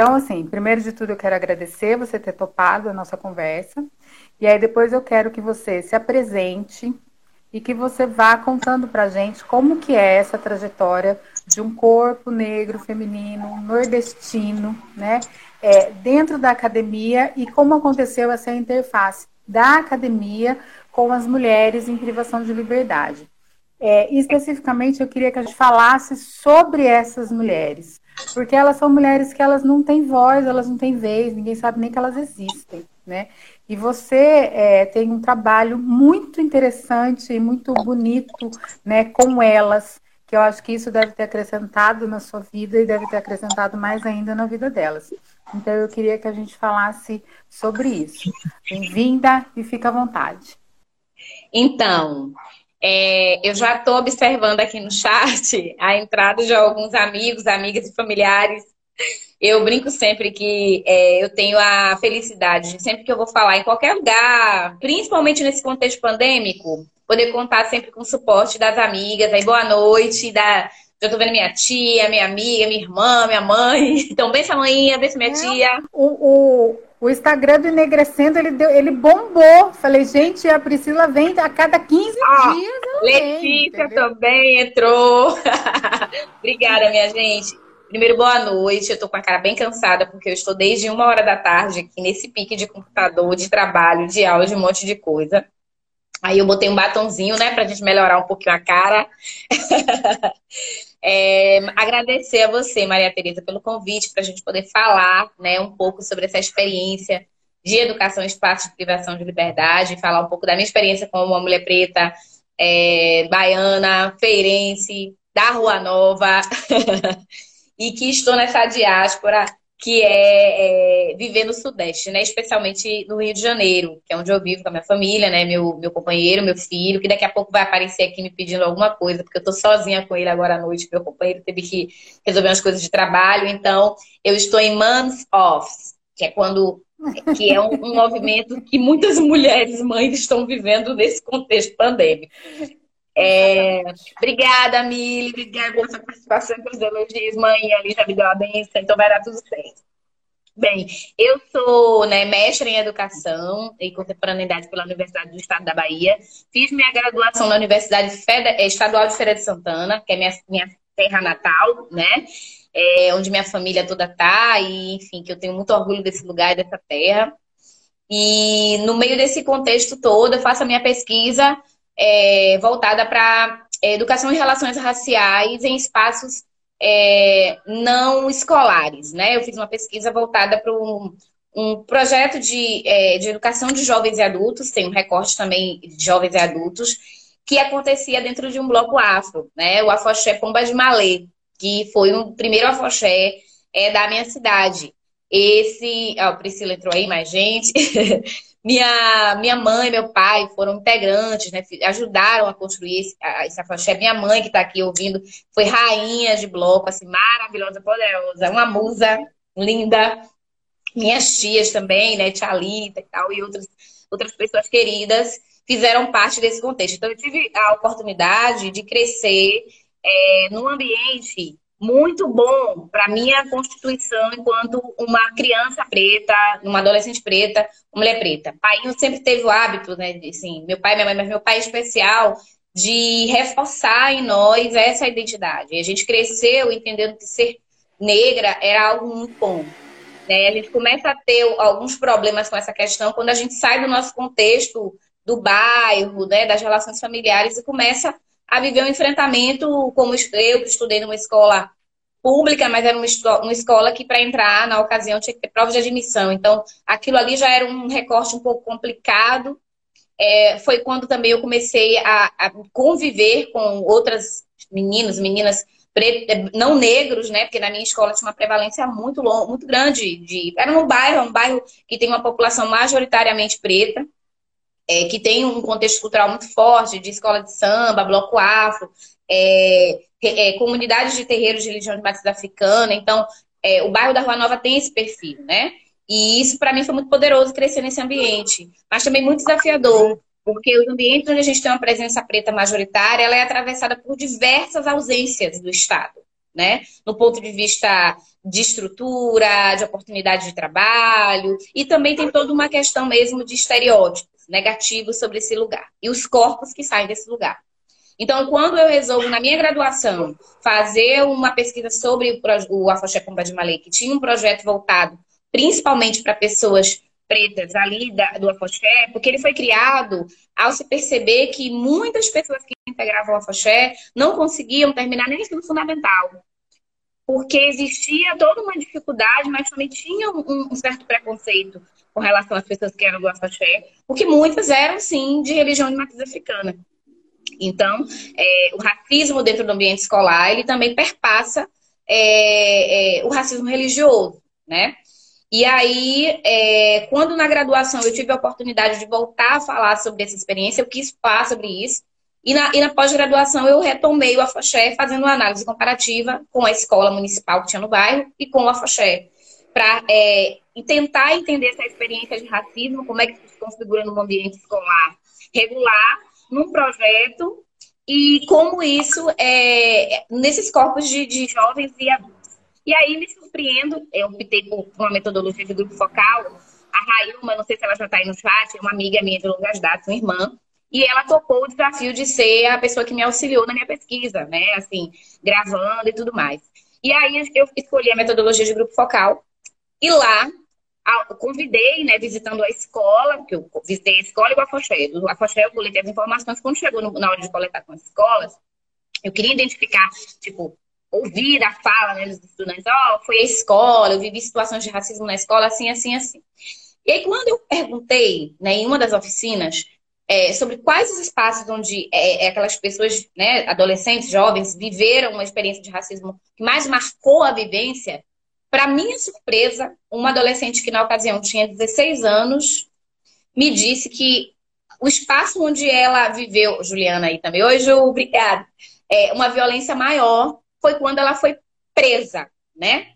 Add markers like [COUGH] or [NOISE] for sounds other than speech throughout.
Então, assim, primeiro de tudo eu quero agradecer você ter topado a nossa conversa. E aí depois eu quero que você se apresente e que você vá contando pra gente como que é essa trajetória de um corpo negro, feminino, nordestino, né? É, dentro da academia e como aconteceu essa interface da academia com as mulheres em privação de liberdade. É, especificamente, eu queria que a gente falasse sobre essas mulheres, porque elas são mulheres que elas não têm voz, elas não têm vez, ninguém sabe nem que elas existem, né? E você é, tem um trabalho muito interessante e muito bonito, né, com elas, que eu acho que isso deve ter acrescentado na sua vida e deve ter acrescentado mais ainda na vida delas. Então, eu queria que a gente falasse sobre isso. Bem-vinda e fica à vontade. Então, é, eu já estou observando aqui no chat a entrada de alguns amigos, amigas e familiares. Eu brinco sempre que é, eu tenho a felicidade de sempre que eu vou falar em qualquer lugar, principalmente nesse contexto pandêmico, poder contar sempre com o suporte das amigas. Aí, boa noite, da, já tô vendo minha tia, minha amiga, minha irmã, minha mãe. [LAUGHS] Então, benção, maninha, benção, minha é, tia. O, o, o Instagram do Enegrecendo, ele, deu, ele bombou. Falei, gente, a Priscila vem a cada 15 ah, dias. Letícia vem, também entrou. [LAUGHS] Obrigada, minha gente. Primeiro, boa noite. Eu tô com a cara bem cansada, porque eu estou desde uma hora da tarde aqui nesse pique de computador, de trabalho, de aula, de um monte de coisa. Aí eu botei um batonzinho, né, pra gente melhorar um pouquinho a cara. [LAUGHS] é, agradecer a você, Maria Tereza, pelo convite para a gente poder falar, né, um pouco sobre essa experiência de educação espaço de privação de liberdade, falar um pouco da minha experiência como uma mulher preta, é, baiana, feirense, da Rua Nova, [LAUGHS] e que estou nessa diáspora que é, é, viver no Sudeste, né? Especialmente no Rio de Janeiro, que é onde eu vivo com a minha família, né? Meu, meu companheiro, meu filho, que daqui a pouco vai aparecer aqui me pedindo alguma coisa, porque eu tô sozinha com ele agora à noite, meu companheiro teve que resolver umas coisas de trabalho, então eu estou em months off, que é quando que é um, um movimento que muitas mulheres mães estão vivendo nesse contexto pandêmico. É, obrigada, Mili. Obrigada pela sua participação e pelos elogios. Mãe, ali já me deu a benção, então vai dar tudo certo. Bem, eu sou né, mestre em Educação e Contemporaneidade pela Universidade do Estado da Bahia. Fiz minha graduação na Universidade Estadual de Feira de Santana, que é minha, minha terra natal, né? É, onde minha família toda tá, e enfim, que eu tenho muito orgulho desse lugar e dessa terra. E no meio desse contexto todo, eu faço a minha pesquisa é, voltada para educação e relações raciais em espaços é, não escolares. Né? Eu fiz uma pesquisa voltada para um, um, projeto de, é, de educação de jovens e adultos, tem um recorte também de jovens e adultos, que acontecia dentro de um bloco afro, né? o Afoxé Pomba de Malê, que foi o primeiro afoxé é, da minha cidade. Esse. Ó, Priscila entrou aí, mais gente. [LAUGHS] Minha, minha mãe e meu pai foram integrantes, né? Ajudaram a construir esse, esse afoxé. Minha mãe, que está aqui ouvindo, foi rainha de bloco, assim, maravilhosa, poderosa, uma musa linda. Minhas tias também, né? Tia Lita e tal, e outras, outras pessoas queridas fizeram parte desse contexto. Então, eu tive a oportunidade de crescer é, num ambiente muito bom para minha constituição enquanto uma criança preta, uma adolescente preta, uma mulher preta. Pai sempre teve o hábito, né, assim, meu pai, minha mãe, mas meu pai é especial de reforçar em nós essa identidade. E a gente cresceu entendendo que ser negra era algo muito bom. Né? A gente começa a ter alguns problemas com essa questão quando a gente sai do nosso contexto do bairro, né, das relações familiares e começa a viver um enfrentamento, como eu estudei numa escola pública, mas era uma, uma escola que para entrar na ocasião tinha que ter prova de admissão. Então, aquilo ali já era um recorte um pouco complicado. É, foi quando também eu comecei a, a conviver com outras meninos, meninas não negros, né? Porque na minha escola tinha uma prevalência muito long, muito grande de era um bairro, um bairro que tem uma população majoritariamente preta é, que tem um contexto cultural muito forte, de escola de samba, bloco afro, é, é, comunidades de terreiros de religião de matriz africana. Então, é, o bairro da Rua Nova tem esse perfil, né? E isso, para mim, foi muito poderoso crescer nesse ambiente, mas também muito desafiador, porque os ambientes onde a gente tem uma presença preta majoritária, ela é atravessada por diversas ausências do Estado. né? No ponto de vista de estrutura, de oportunidade de trabalho, e também tem toda uma questão mesmo de estereótipos negativos sobre esse lugar e os corpos que saem desse lugar. Então, quando eu resolvo, na minha graduação, fazer uma pesquisa sobre o Afoxé Pomba de Malê, que tinha um projeto voltado principalmente para pessoas pretas ali da, do Afoxé, porque ele foi criado ao se perceber que muitas pessoas que integravam o Afoxé não conseguiam terminar nem o ensino fundamental porque existia toda uma dificuldade, mas também tinha um, um certo preconceito com relação às pessoas que eram do afaxé, porque muitas eram, sim, de religião de matriz africana. Então, é, o racismo dentro do ambiente escolar, ele também perpassa é, é, o racismo religioso, né? E aí, é, quando na graduação eu tive a oportunidade de voltar a falar sobre essa experiência, eu quis falar sobre isso, e na, na pós-graduação eu retomei o Afoxé fazendo uma análise comparativa com a escola municipal que tinha no bairro e com o Afoxé. Para é, tentar entender essa experiência de racismo, como é que se configura no ambiente escolar regular, num projeto, e como isso é nesses corpos de, de jovens e adultos. E aí me surpreendo, eu optei por uma metodologia de grupo focal. A Railma, não sei se ela já está aí no chat, é uma amiga minha de longas datas, uma irmã, e ela topou o desafio de ser a pessoa que me auxiliou na minha pesquisa, né? Assim, gravando e tudo mais. E aí eu escolhi a metodologia de grupo focal. E lá convidei, né, visitando a escola, porque eu visitei a escola e o Afoxé. Do Afoxé eu coletei as informações. Quando chegou na hora de coletar com as escolas, eu queria identificar, tipo, ouvir a fala né, dos estudantes. Ó, oh, foi a escola, eu vivi situações de racismo na escola, assim, assim, assim. E aí, quando eu perguntei, né, em uma das oficinas, é, sobre quais os espaços onde é, é, aquelas pessoas, né, adolescentes, jovens, viveram uma experiência de racismo que mais marcou a vivência. Para minha surpresa, uma adolescente que na ocasião tinha 16 anos me disse que o espaço onde ela viveu, Juliana aí também, hoje, obrigada, é, uma violência maior foi quando ela foi presa, né?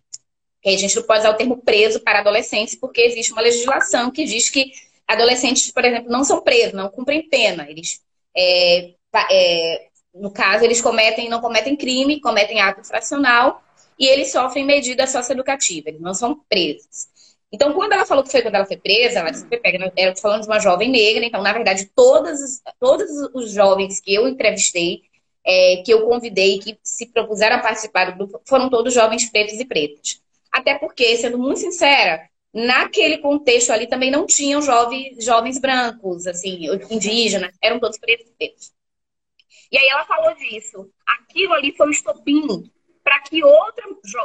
A gente não pode usar o termo preso para adolescentes, porque existe uma legislação que diz que adolescentes, por exemplo, não são presos, não cumprem pena. Eles, é, é, no caso, eles cometem, não cometem crime, cometem ato infracional e eles sofrem medida socioeducativa, eles não são presos. Então, quando ela falou que foi quando ela foi presa, ela foi pega, era falando de uma jovem negra, então, na verdade, todos os jovens que eu entrevistei, é, que eu convidei, que se propuseram a participar do grupo, foram todos jovens pretos e pretas. Até porque, sendo muito sincera, naquele contexto ali também não tinham jovens, jovens brancos, assim, indígenas, eram todos pretos e pretos. E aí ela falou disso. Aquilo ali foi um estopim para que outra,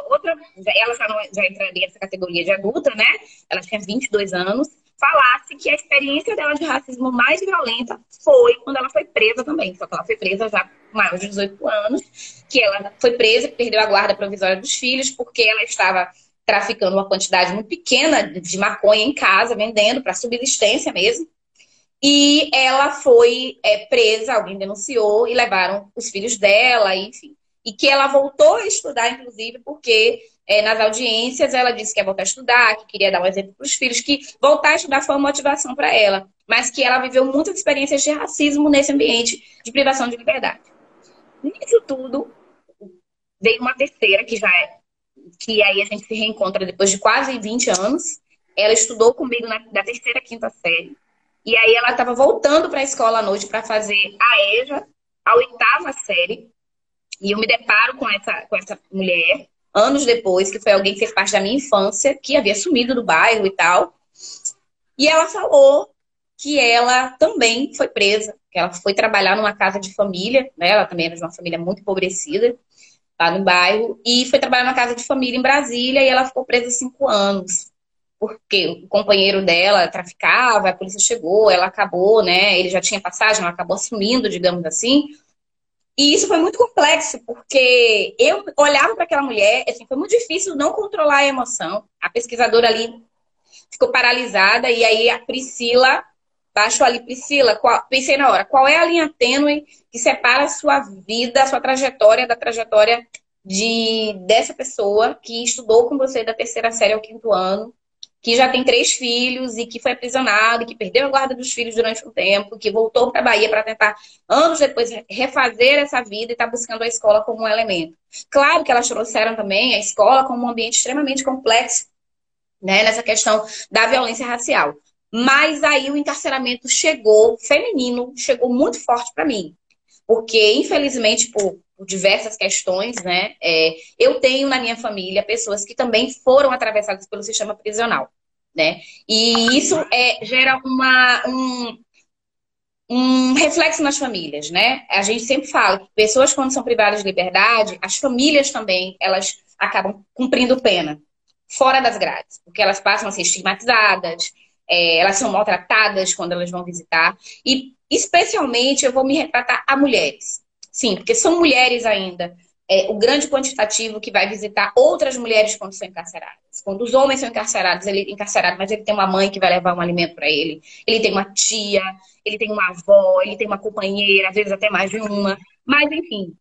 outra, ela já, não, já entraria nessa categoria de adulta, né? Ela tinha 22 anos, falasse que a experiência dela de racismo mais violenta foi quando ela foi presa também. Só que ela foi presa já com mais de 18 anos, que ela foi presa perdeu a guarda provisória dos filhos porque ela estava traficando uma quantidade muito pequena de maconha em casa, vendendo para subsistência mesmo. E ela foi é, presa, alguém denunciou e levaram os filhos dela, enfim. E que ela voltou a estudar, inclusive, porque é, nas audiências ela disse que ia voltar a estudar, que queria dar um exemplo para os filhos, que voltar a estudar foi uma motivação para ela, mas que ela viveu muitas experiências de racismo nesse ambiente de privação de liberdade. Nisso tudo, veio uma terceira, que já é que aí a gente se reencontra depois de quase 20 anos. Ela estudou comigo na, da terceira, quinta série. E aí ela estava voltando para a escola à noite para fazer a EJA, a oitava série. E eu me deparo com essa, com essa mulher, anos depois, que foi alguém que fez parte da minha infância, que havia sumido do bairro e tal. E ela falou que ela também foi presa, que ela foi trabalhar numa casa de família, né? Ela também era de uma família muito empobrecida lá no bairro, e foi trabalhar na casa de família em Brasília e ela ficou presa cinco anos. Porque o companheiro dela traficava, a polícia chegou, ela acabou, né? Ele já tinha passagem, ela acabou assumindo, digamos assim. E isso foi muito complexo, porque eu olhava para aquela mulher, assim, foi muito difícil não controlar a emoção. A pesquisadora ali ficou paralisada, e aí a Priscila baixou ali, Priscila, qual, pensei na hora, qual é a linha tênue que separa a sua vida, a sua trajetória da trajetória de dessa pessoa que estudou com você da terceira série ao quinto ano que já tem três filhos e que foi aprisionado, que perdeu a guarda dos filhos durante um tempo, que voltou para a Bahia para tentar, anos depois, refazer essa vida e está buscando a escola como um elemento. Claro que elas trouxeram também a escola como um ambiente extremamente complexo, né, nessa questão da violência racial. Mas aí o encarceramento chegou, feminino, chegou muito forte para mim. Porque, infelizmente, por, por diversas questões, né, é, eu tenho na minha família pessoas que também foram atravessadas pelo sistema prisional. Né? E isso é, gera uma, um, um reflexo nas famílias, né? A gente sempre fala que pessoas quando são privadas de liberdade, as famílias também, elas acabam cumprindo pena fora das grades, porque elas passam a ser estigmatizadas, é, elas são maltratadas quando elas vão visitar. E, especialmente, eu vou me retratar a mulheres. Sim, porque são mulheres ainda. É, o grande quantitativo que vai visitar outras mulheres quando são encarceradas. Quando os homens são encarcerados, ele é encarcerado, mas ele tem uma mãe que vai levar um alimento para ele, ele tem uma tia, ele tem uma avó, ele tem uma companheira, às vezes até mais de uma. Mas, enfim,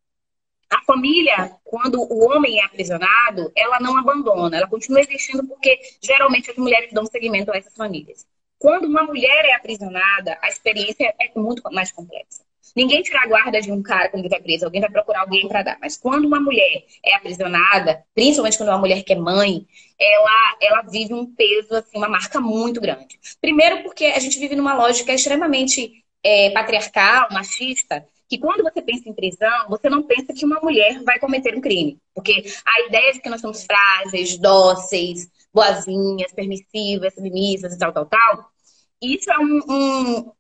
a família, quando o homem é aprisionado, ela não abandona, ela continua existindo porque geralmente as mulheres dão seguimento a essas famílias. Quando uma mulher é aprisionada, a experiência é muito mais complexa. Ninguém tira a guarda de um cara quando ele vai preso, alguém vai procurar alguém para dar. Mas quando uma mulher é aprisionada, principalmente quando é uma mulher que é mãe, ela, ela vive um peso, assim, uma marca muito grande. Primeiro porque a gente vive numa lógica extremamente é, patriarcal, machista, que quando você pensa em prisão, você não pensa que uma mulher vai cometer um crime. Porque a ideia de que nós somos frágeis, dóceis, boazinhas, permissivas, submissas e tal, tal, tal, isso é um, um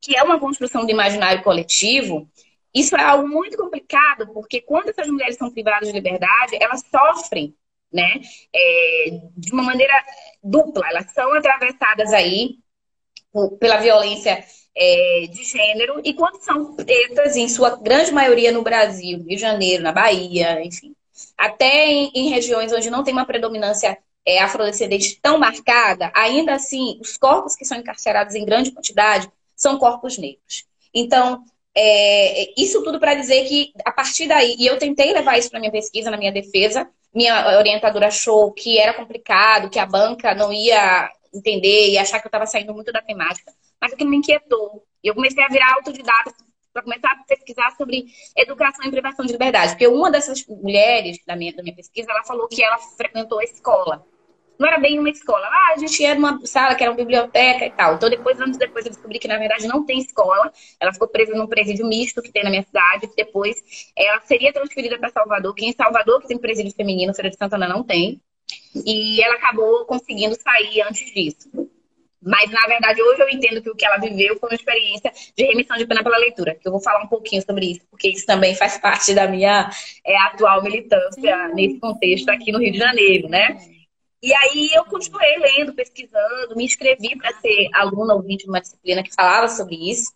que é uma construção do imaginário coletivo, isso é algo muito complicado, porque quando essas mulheres são privadas de liberdade, elas sofrem, né, é, de uma maneira dupla. Elas são atravessadas aí pela violência é, de gênero, e quando são pretas, em sua grande maioria no Brasil, Rio de Janeiro, na Bahia, enfim, até em, em regiões onde não tem uma predominância é, afrodescendente tão marcada, ainda assim, os corpos que são encarcerados em grande quantidade são corpos negros. Então, é, isso tudo para dizer que, a partir daí, e eu tentei levar isso para minha pesquisa, na minha defesa, minha orientadora achou que era complicado, que a banca não ia entender e achar que eu estava saindo muito da temática mas aquilo me inquietou. E eu comecei a virar autodidata para começar a pesquisar sobre educação e privação de liberdade. Porque uma dessas mulheres da minha, da minha pesquisa, ela falou que ela frequentou a escola. Não era bem uma escola. Ah, a gente ia numa sala que era uma biblioteca e tal. Então, depois, anos depois, eu descobri que, na verdade, não tem escola. Ela ficou presa num presídio misto que tem na minha cidade. Depois, ela seria transferida para Salvador, que em Salvador, que tem presídio feminino, Feira de Santana não tem. E ela acabou conseguindo sair antes disso. Mas, na verdade, hoje eu entendo que o que ela viveu foi uma experiência de remissão de pena pela leitura, que eu vou falar um pouquinho sobre isso, porque isso também faz parte da minha é, atual militância nesse contexto aqui no Rio de Janeiro, né? E aí eu continuei lendo, pesquisando, me inscrevi para ser aluna ouvinte de uma disciplina que falava sobre isso,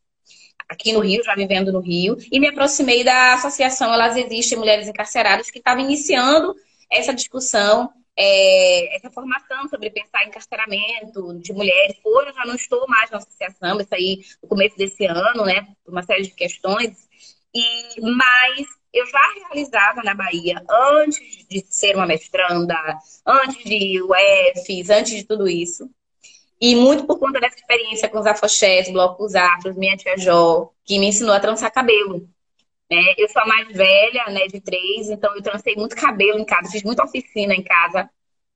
aqui no Rio, já vivendo no Rio, e me aproximei da associação Elas Existem Mulheres Encarceradas, que estava iniciando essa discussão é, essa formação sobre pensar encarceramento de mulheres. Hoje eu já não estou mais na associação, isso aí no começo desse ano, né, por uma série de questões. E, mas eu já realizava na Bahia, antes de ser uma mestranda, antes de UFs, antes de tudo isso. E muito por conta dessa experiência com os afoxés, blocos afros, minha tia Jó, que me ensinou a trançar cabelo. Né? Eu sou a mais velha, né, de três, então eu transei muito cabelo em casa, fiz muita oficina em casa.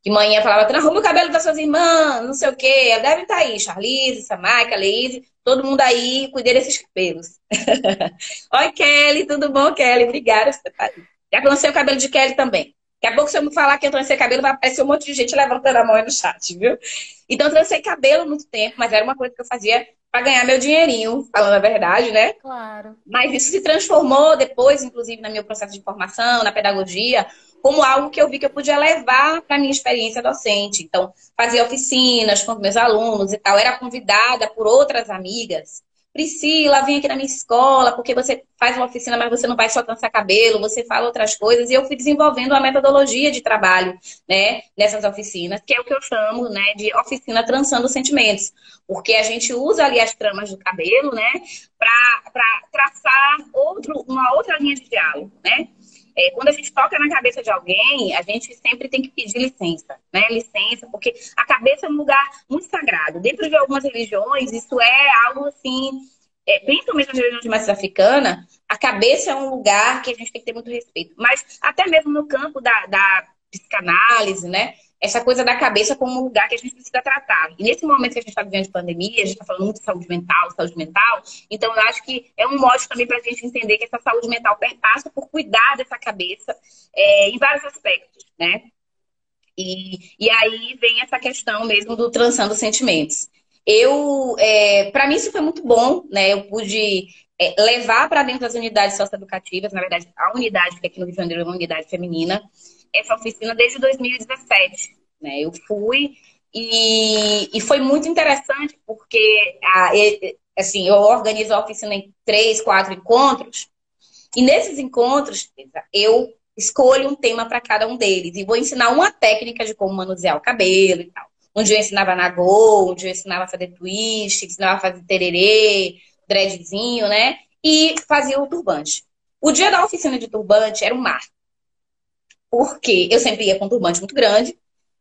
De manhã falava, arruma o cabelo das suas irmãs, não sei o quê. Deve estar tá aí, Charlize, Samaica, Leise, todo mundo aí, cuidei desses cabelos. [LAUGHS] Oi, Kelly, tudo bom, Kelly? Obrigada. Já conheci o cabelo de Kelly também. Daqui a pouco, se eu me falar que eu trancei cabelo, vai aparecer um monte de gente levantando a mão aí no chat, viu? Então, eu trancei cabelo muito tempo, mas era uma coisa que eu fazia para ganhar meu dinheirinho, falando a verdade, né? Claro. Mas isso se transformou depois, inclusive, no meu processo de formação, na pedagogia, como algo que eu vi que eu podia levar para minha experiência docente. Então, fazia oficinas com meus alunos e tal, era convidada por outras amigas Priscila, vem aqui na minha escola, porque você faz uma oficina, mas você não vai só trançar cabelo, você fala outras coisas. E eu fui desenvolvendo uma metodologia de trabalho, né, nessas oficinas, que é o que eu chamo, né, de oficina trançando sentimentos. Porque a gente usa ali as tramas do cabelo, né, para traçar outro, uma outra linha de diálogo, né? É, quando a gente toca na cabeça de alguém, a gente sempre tem que pedir licença, né? Licença, porque a cabeça é um lugar muito sagrado. Dentro de algumas religiões, isso é algo assim, é, principalmente nas religiões mais africanas, a cabeça é um lugar que a gente tem que ter muito respeito. Mas até mesmo no campo da, da psicanálise, né? Essa coisa da cabeça como um lugar que a gente precisa tratar. E nesse momento que a gente está vivendo de pandemia, a gente está falando muito de saúde mental, saúde mental, então eu acho que é um modo também para a gente entender que essa saúde mental perpassa por cuidar dessa cabeça é, em vários aspectos, né? E, e aí vem essa questão mesmo do transando sentimentos. Eu, é, para mim isso foi muito bom, né? Eu pude é, levar para dentro das unidades socioeducativas, na verdade, a unidade que aqui no Rio de Janeiro é uma unidade feminina, essa oficina desde 2017. Né? Eu fui e, e foi muito interessante porque a, assim, eu organizo a oficina em três, quatro encontros. E nesses encontros, eu escolho um tema para cada um deles. E vou ensinar uma técnica de como manusear o cabelo e tal. Um dia eu ensinava nagô, um dia eu ensinava a fazer twist, ensinava a fazer tererê, dreadzinho, né? E fazia o turbante. O dia da oficina de turbante era um marco porque eu sempre ia com um turbante muito grande.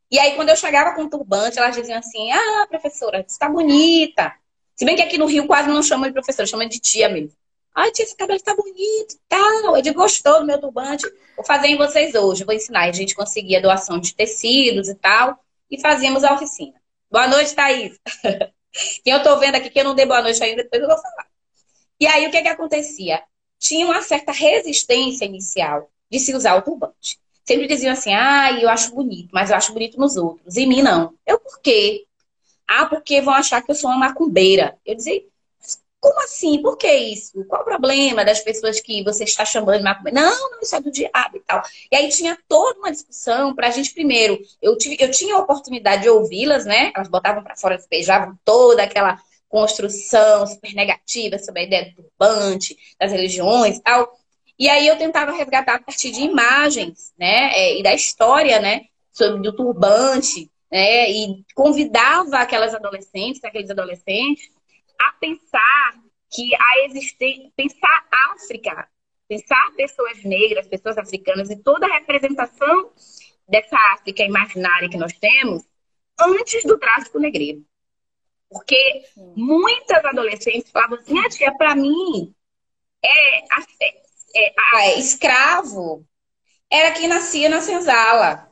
E aí, quando eu chegava com um turbante, elas diziam assim: Ah, professora, você está bonita. Se bem que aqui no Rio quase não chama de professora, chama de tia mesmo. Ai, tia, esse cabelo está bonito e tal. Ele gostou do meu turbante. Vou fazer em vocês hoje. Vou ensinar. a gente conseguia doação de tecidos e tal. E fazíamos a oficina. Boa noite, Thaís. [LAUGHS] Quem eu tô vendo aqui, que eu não dei boa noite ainda, depois eu vou falar. E aí, o que que acontecia? Tinha uma certa resistência inicial de se usar o turbante sempre diziam assim: ah, eu acho bonito, mas eu acho bonito nos outros. Em mim, não. Eu por quê? Ah, porque vão achar que eu sou uma macumbeira. Eu dizia, como assim? Por que isso? Qual o problema das pessoas que você está chamando de macumbeira? Não, não, isso é do diabo e tal. E aí tinha toda uma discussão para a gente, primeiro, eu, tive, eu tinha a oportunidade de ouvi-las, né? Elas botavam para fora, despejavam toda aquela construção super negativa sobre a ideia do turbante, das religiões e tal. E aí eu tentava resgatar a partir de imagens, né? É, e da história, né? Sobre do turbante, né? E convidava aquelas adolescentes, aqueles adolescentes, a pensar que a existência, pensar África, pensar pessoas negras, pessoas africanas e toda a representação dessa África imaginária que nós temos antes do tráfico negreiro. Porque muitas adolescentes falavam assim, ah, tia, para mim, é, é, escravo era quem nascia na senzala.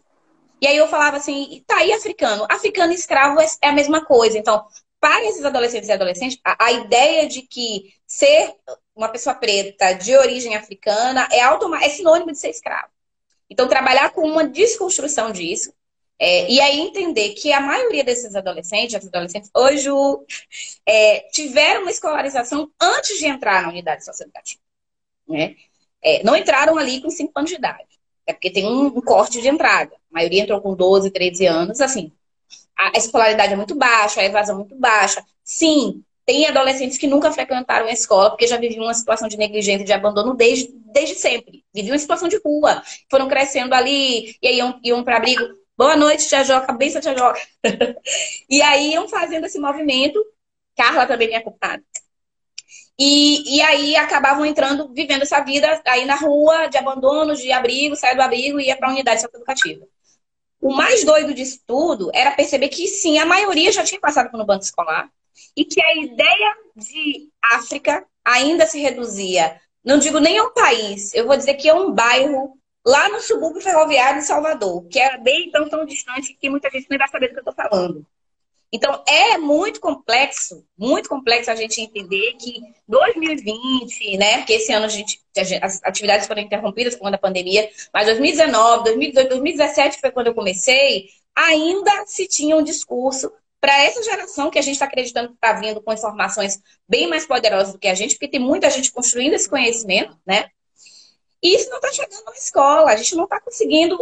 E aí eu falava assim, tá aí africano. Africano e escravo é, é a mesma coisa. Então, para esses adolescentes e adolescentes, a, a, ideia de que ser uma pessoa preta de origem africana é, é sinônimo de ser escravo. Então, trabalhar com uma desconstrução disso. É, e aí entender que a maioria desses adolescentes, adolescentes, hoje é, tiveram uma escolarização antes de entrar na unidade socioeducativa. Né? É, não entraram ali com 5 anos de idade. É porque tem um, um, corte de entrada. A maioria entrou com 12, 13 anos, assim. A escolaridade é muito baixa, a evasão é muito baixa. Sim, tem adolescentes que nunca frequentaram a escola porque já viviam uma situação de negligência, de abandono desde, desde sempre. Viviam uma situação de rua. Foram crescendo ali, e aí iam, iam para abrigo. Boa noite, Tia Joca, benção, Tia Joca. [LAUGHS] e aí iam fazendo esse movimento. Carla também é culpada. E, e aí acabavam entrando, vivendo essa vida aí na rua, de abandono, de abrigo, saia do abrigo e ia para a unidade socioeducativa. O mais doido disso tudo era perceber que sim, a maioria já tinha passado pelo banco escolar e que a ideia de África ainda se reduzia, não digo nem a um país, eu vou dizer que é um bairro lá no subúrbio ferroviário de Salvador, que era bem tão, tão distante que muita gente nem vai saber do que eu estou falando. Então, é muito complexo, muito complexo a gente entender que 2020, né? Porque esse ano a gente, as atividades foram interrompidas por conta da pandemia, mas 2019, 2018, 2017 foi quando eu comecei, ainda se tinha um discurso para essa geração que a gente está acreditando que está vindo com informações bem mais poderosas do que a gente, porque tem muita gente construindo esse conhecimento, né? E isso não está chegando na escola, a gente não está conseguindo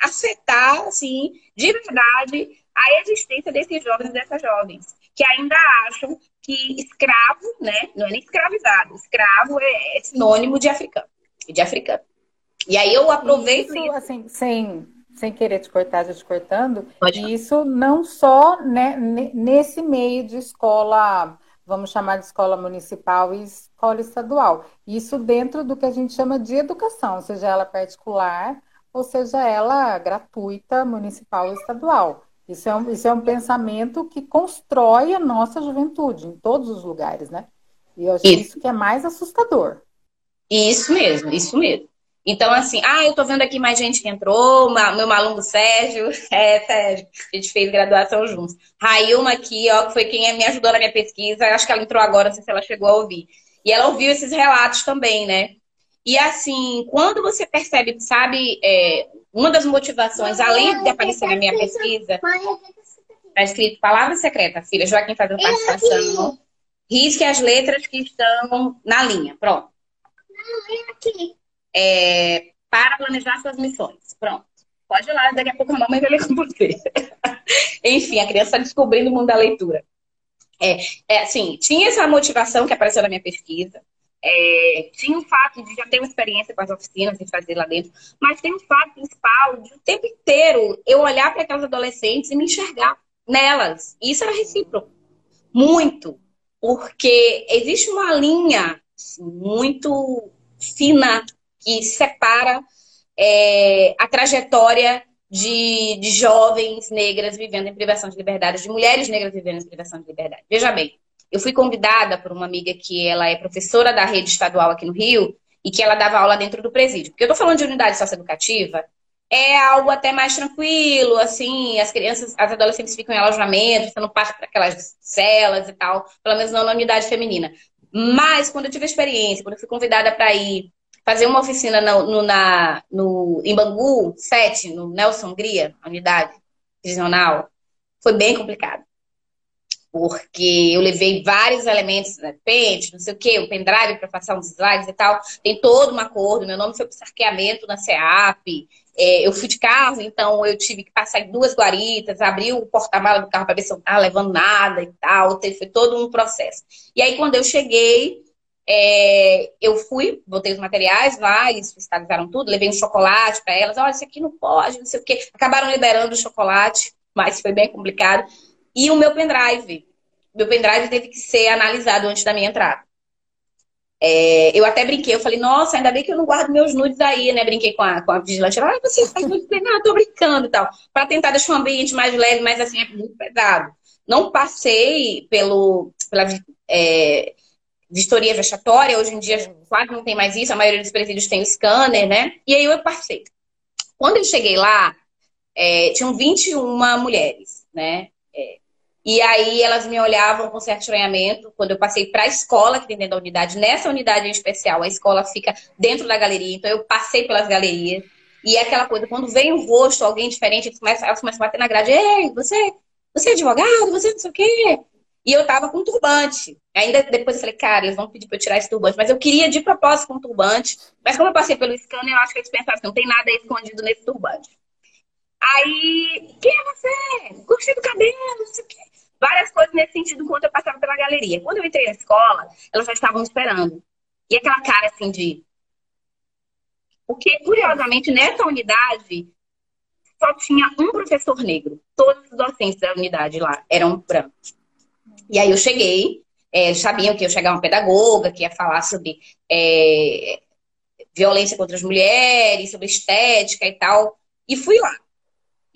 afetar, assim, de verdade, a existência desses jovens e dessas jovens, que ainda acham que escravo, né, não é nem escravizado, escravo é, é sinônimo de africano, de africano. E aí eu aproveito isso, isso. assim, sem, sem querer te cortar, já te cortando, Pode isso não só né, nesse meio de escola vamos chamar de escola municipal e escola estadual. Isso dentro do que a gente chama de educação, seja ela particular ou seja ela gratuita, municipal ou estadual. Isso é, um, isso é um pensamento que constrói a nossa juventude em todos os lugares, né? E eu acho isso. isso que é mais assustador. Isso mesmo, isso mesmo. Então, assim, ah, eu tô vendo aqui mais gente que entrou, meu maluco Sérgio, [LAUGHS] é, Sérgio, a gente fez graduação juntos. Railma aqui, ó, que foi quem me ajudou na minha pesquisa, acho que ela entrou agora, não sei se ela chegou a ouvir. E ela ouviu esses relatos também, né? E assim, quando você percebe, sabe, é, uma das motivações, além de aparecer na minha pesquisa, está escrito palavra secreta, filha, Joaquim fazendo participação, risque as letras que estão na linha, pronto. É é, para planejar suas missões. Pronto. Pode ir lá, daqui a pouco a mamãe vai ler com você. [LAUGHS] Enfim, a criança está descobrindo o mundo da leitura. É, é, assim, tinha essa motivação que apareceu na minha pesquisa. É, tinha o fato de já ter uma experiência com as oficinas e fazer lá dentro, mas tem um fato principal de o tempo inteiro eu olhar para aquelas adolescentes e me enxergar nelas. Isso era recíproco. Muito. Porque existe uma linha assim, muito fina que separa é, a trajetória de, de jovens negras vivendo em privação de liberdade, de mulheres negras vivendo em privação de liberdade. Veja bem, eu fui convidada por uma amiga que ela é professora da rede estadual aqui no Rio e que ela dava aula dentro do presídio. Porque eu estou falando de unidade socioeducativa, é algo até mais tranquilo, assim, as crianças, as adolescentes ficam em alojamento, você não passa para aquelas celas e tal, pelo menos não na unidade feminina. Mas quando eu tive a experiência, quando eu fui convidada para ir fazer uma oficina no, no, na, no, em Bangu, 7, no Nelson Hungria, a unidade regional, foi bem complicado. Porque eu levei vários elementos, né, pente, não sei o quê, o pendrive para passar uns slides e tal. Tem todo um acordo. Meu nome foi para sarqueamento na CEAP. É, eu fui de carro, então eu tive que passar em duas guaritas, abrir o porta-mala do carro para ver se eu não estava levando nada e tal. Foi todo um processo. E aí, quando eu cheguei, é, eu fui, botei os materiais lá, eles fiscalizaram tudo, levei um chocolate para elas, olha, isso aqui não pode, não sei o quê. Acabaram liberando o chocolate, mas foi bem complicado. E o meu pendrive. Meu pendrive teve que ser analisado antes da minha entrada. É, eu até brinquei, eu falei, nossa, ainda bem que eu não guardo meus nudes aí, né? Brinquei com a, com a vigilante. Ah, você faz nudes? Não, eu tô brincando e tal. Para tentar deixar o ambiente mais leve, mas assim, é muito pesado. Não passei pelo, pela é, vistoria vexatória, hoje em dia quase não tem mais isso, a maioria dos presídios tem o scanner, né? E aí eu passei. Quando eu cheguei lá, é, tinham 21 mulheres, né? E aí elas me olhavam com certo estranhamento. Quando eu passei para a escola, que tem dentro da unidade, nessa unidade em especial, a escola fica dentro da galeria, então eu passei pelas galerias. E é aquela coisa, quando vem um rosto, alguém diferente, elas começam, elas começam a bater na grade. Ei, você, você é advogado? Você não sei o quê? E eu tava com turbante. Ainda depois eu falei, cara, eles vão pedir pra eu tirar esse turbante. Mas eu queria de propósito com turbante. Mas como eu passei pelo scanner, eu acho que eles pensaram assim, não tem nada escondido nesse turbante. Aí, quem é você? Gostei do cabelo, não sei o quê. Várias coisas nesse sentido enquanto eu passava pela galeria. Quando eu entrei na escola, elas já estavam esperando. E aquela cara assim de. Porque, curiosamente, nessa unidade, só tinha um professor negro. Todos os docentes da unidade lá eram brancos. E aí eu cheguei, é, sabiam que eu chegar uma pedagoga, que ia falar sobre é, violência contra as mulheres, sobre estética e tal, e fui lá.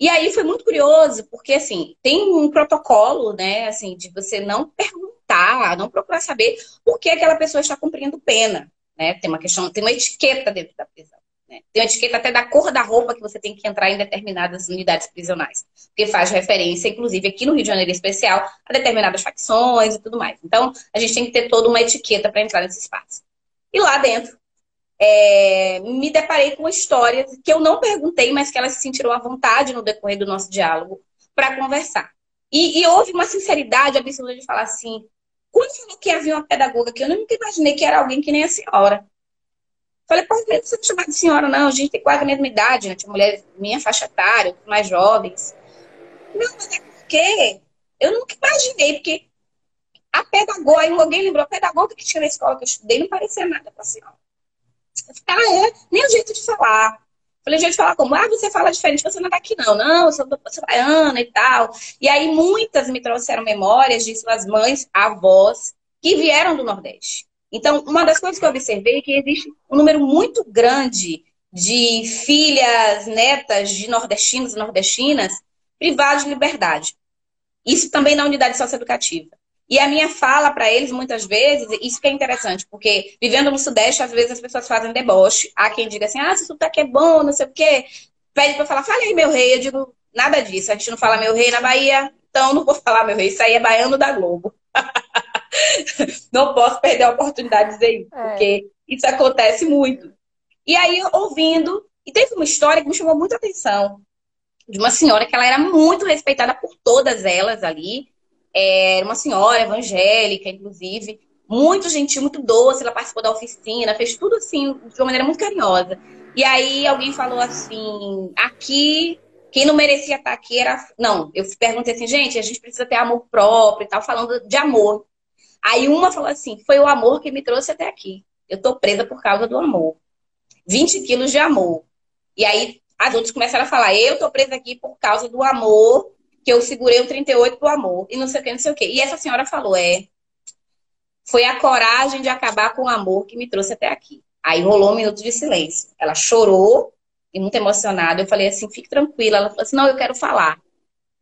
E aí foi muito curioso, porque assim, tem um protocolo, né, assim, de você não perguntar, não procurar saber por que aquela pessoa está cumprindo pena, né? Tem uma questão, tem uma etiqueta dentro da prisão. Né? Tem uma etiqueta até da cor da roupa que você tem que entrar em determinadas unidades prisionais, porque faz referência, inclusive aqui no Rio de Janeiro especial, a determinadas facções e tudo mais. Então, a gente tem que ter toda uma etiqueta para entrar nesse espaço. E lá dentro, é, me deparei com histórias que eu não perguntei, mas que elas se sentiram à vontade no decorrer do nosso diálogo para conversar. E, e, houve uma sinceridade absurda de falar assim: quando falou que havia uma pedagoga que eu nunca imaginei que era alguém que nem a senhora. Falei, pô, não precisa me chamar de senhora, não. A gente tem quase a mesma idade, né? Tinha mulheres minha faixa etária, mais jovens. Não, mas é porque eu nunca imaginei, porque a pedagoga, alguém lembrou, a pedagoga que tinha na escola que eu estudei não parecia nada com a senhora. Eu ah, é? Nem o jeito de falar. Falei, jeito de falar como? Ah, você fala diferente, você não é daqui não. Não, eu sou, sou baiana e tal. E aí muitas me trouxeram memórias de suas mães, avós, que vieram do Nordeste. Então, uma das coisas que eu observei é que existe um número muito grande de filhas, netas de nordestinos e nordestinas privados de liberdade. Isso também na unidade socioeducativa. E a minha fala para eles, muitas vezes, isso que é interessante, porque vivendo no Sudeste, às vezes as pessoas fazem deboche. Há quem diga assim, ah, esse sotaque é bom, não sei o quê. Pede para falar, fale aí, meu rei. Eu digo, nada disso. A gente não fala meu rei na Bahia, então não vou [LAUGHS] falar meu rei. Isso aí é baiano da Globo. [LAUGHS] não posso perder a oportunidade de dizer isso, é. porque isso acontece muito. E aí, ouvindo, e teve uma história que me chamou muita atenção, de uma senhora que ela era muito respeitada por todas elas ali. Era uma senhora evangélica, inclusive, muito gentil, muito doce. Ela participou da oficina, fez tudo assim, de uma maneira muito carinhosa. E aí alguém falou assim: aqui, quem não merecia estar aqui era. Não, eu perguntei assim, gente, a gente precisa ter amor próprio e tal, falando de amor. Aí uma falou assim: foi o amor que me trouxe até aqui. Eu tô presa por causa do amor. 20 quilos de amor. E aí as outras começaram a falar: eu tô presa aqui por causa do amor, que eu segurei o 38 do amor, e não sei o que, não sei o que. E essa senhora falou: é. Foi a coragem de acabar com o amor que me trouxe até aqui. Aí rolou um minuto de silêncio. Ela chorou e muito emocionada. Eu falei assim: fique tranquila. Ela falou assim: não, eu quero falar.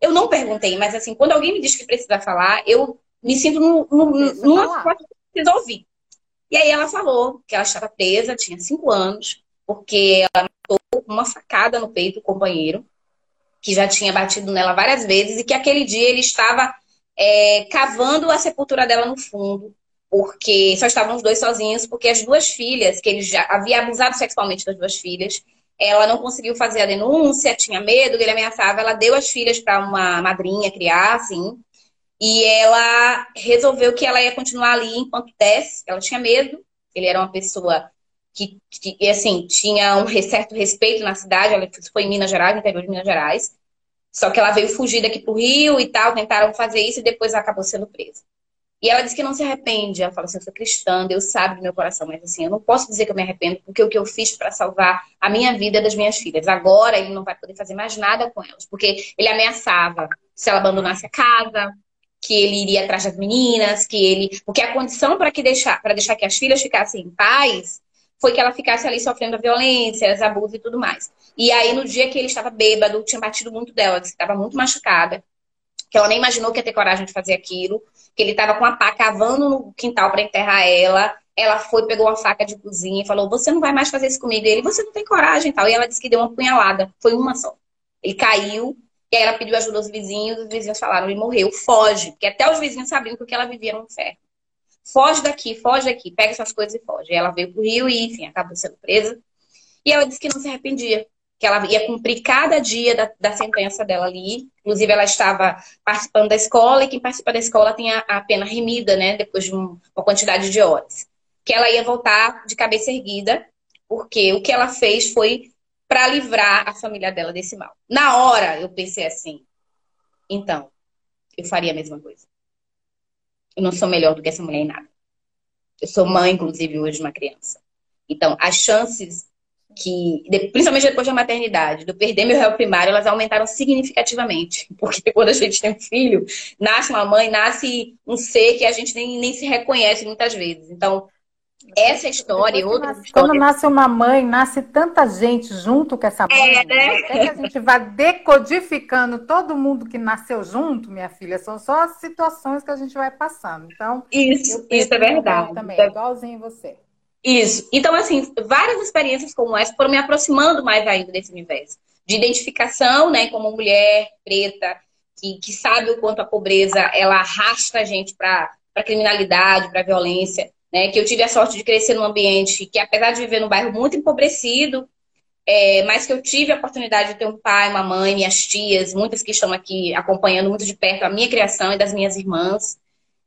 Eu não perguntei, mas assim, quando alguém me diz que precisa falar, eu me sinto no, no, numa situação que precisa ouvir. E aí ela falou que ela estava presa, tinha cinco anos, porque ela matou uma facada no peito o companheiro, que já tinha batido nela várias vezes, e que aquele dia ele estava é, cavando a sepultura dela no fundo, porque só estavam os dois sozinhos, porque as duas filhas, que ele já havia abusado sexualmente das duas filhas, ela não conseguiu fazer a denúncia, tinha medo, ele ameaçava, ela deu as filhas para uma madrinha criar, assim, e ela resolveu que ela ia continuar ali enquanto desse. Ela tinha medo. Ele era uma pessoa que, que assim, tinha um certo respeito na cidade. Ela foi em Minas Gerais, no interior de Minas Gerais. Só que ela veio fugir daqui pro Rio e tal. Tentaram fazer isso e depois acabou sendo presa. E ela disse que não se arrepende. Ela fala assim: eu sou cristã, Deus sabe do meu coração, mas assim, eu não posso dizer que eu me arrependo, porque o que eu fiz para salvar a minha vida e das minhas filhas. Agora ele não vai poder fazer mais nada com elas, porque ele ameaçava se ela abandonasse a casa, que ele iria atrás das meninas, que ele. Porque a condição para que deixar, para deixar que as filhas ficassem em paz foi que ela ficasse ali sofrendo a violência, os abusos e tudo mais. E aí, no dia que ele estava bêbado, tinha batido muito dela, que estava muito machucada, que ela nem imaginou que ia ter coragem de fazer aquilo, que ele estava com a pá cavando no quintal para enterrar ela. Ela foi, pegou uma faca de cozinha e falou: Você não vai mais fazer isso comigo. E ele, você não tem coragem e tal. E ela disse que deu uma punhalada, foi uma só. Ele caiu, e aí ela pediu ajuda aos vizinhos, os vizinhos falaram, ele morreu, foge. Porque até os vizinhos sabiam que ela vivia no inferno. Foge daqui, foge daqui, pega suas coisas e foge. E ela veio pro Rio e, enfim, acabou sendo presa. E ela disse que não se arrependia, que ela ia cumprir cada dia da, da sentença dela ali. Inclusive, ela estava participando da escola, e quem participa da escola tem a, a pena remida, né, depois de um, uma quantidade de horas. Que ela ia voltar de cabeça erguida, porque o que ela fez foi para livrar a família dela desse mal. Na hora, eu pensei assim: então, eu faria a mesma coisa. Eu não sou melhor do que essa mulher em nada. Eu sou mãe, inclusive, hoje de uma criança. Então, as chances que, principalmente depois da maternidade, de eu perder meu réu primário, elas aumentaram significativamente. [LAUGHS] Porque quando a gente tem um filho, nasce uma mãe, nasce um ser que a gente nem, nem se reconhece muitas vezes. Então, essa história, outra nasce, história. Quando nasce uma mãe, nasce tanta gente junto com essa mãe. É, né? Até que a gente vai decodificando todo mundo que nasceu junto, minha filha. São só as situações que a gente vai passando. Então, isso, isso é verdade. Também, então, igualzinho você. Isso. Então, assim, várias experiências como essa foram me aproximando mais ainda desse universo. De identificação, né, como mulher preta, que, que sabe o quanto a pobreza ela arrasta a gente para a criminalidade, para a violência né? Que eu tive a sorte de crescer num ambiente que, apesar de viver num bairro muito empobrecido, é, mas que eu tive a oportunidade de ter um pai, uma mãe, minhas tias, muitas que estão aqui acompanhando muito de perto a minha criação e das minhas irmãs.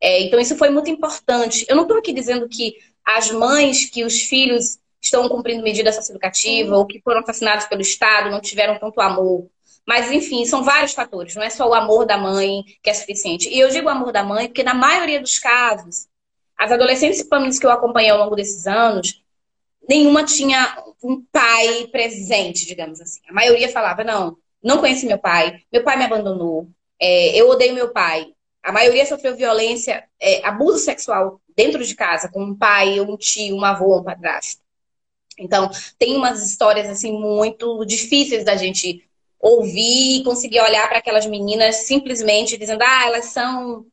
É, então, isso foi muito importante. Eu não estou aqui dizendo que as mães, que os filhos estão cumprindo medida socioeducativa ou que foram assassinados pelo Estado não tiveram tanto amor. Mas, enfim, são vários fatores. Não é só o amor da mãe que é suficiente. E eu digo amor da mãe porque, na maioria dos casos, as adolescentes famílias que eu acompanhei ao longo desses anos, nenhuma tinha um pai presente, digamos assim. A maioria falava, não, não conheci meu pai, meu pai me abandonou, é, eu odeio meu pai. a maioria sofreu violência, é, abuso sexual dentro de casa, com um pai, um tio, um avô, um padrasto. Então, tem umas histórias assim muito difíceis da gente ouvir e conseguir olhar para aquelas meninas simplesmente dizendo: "Ah, elas são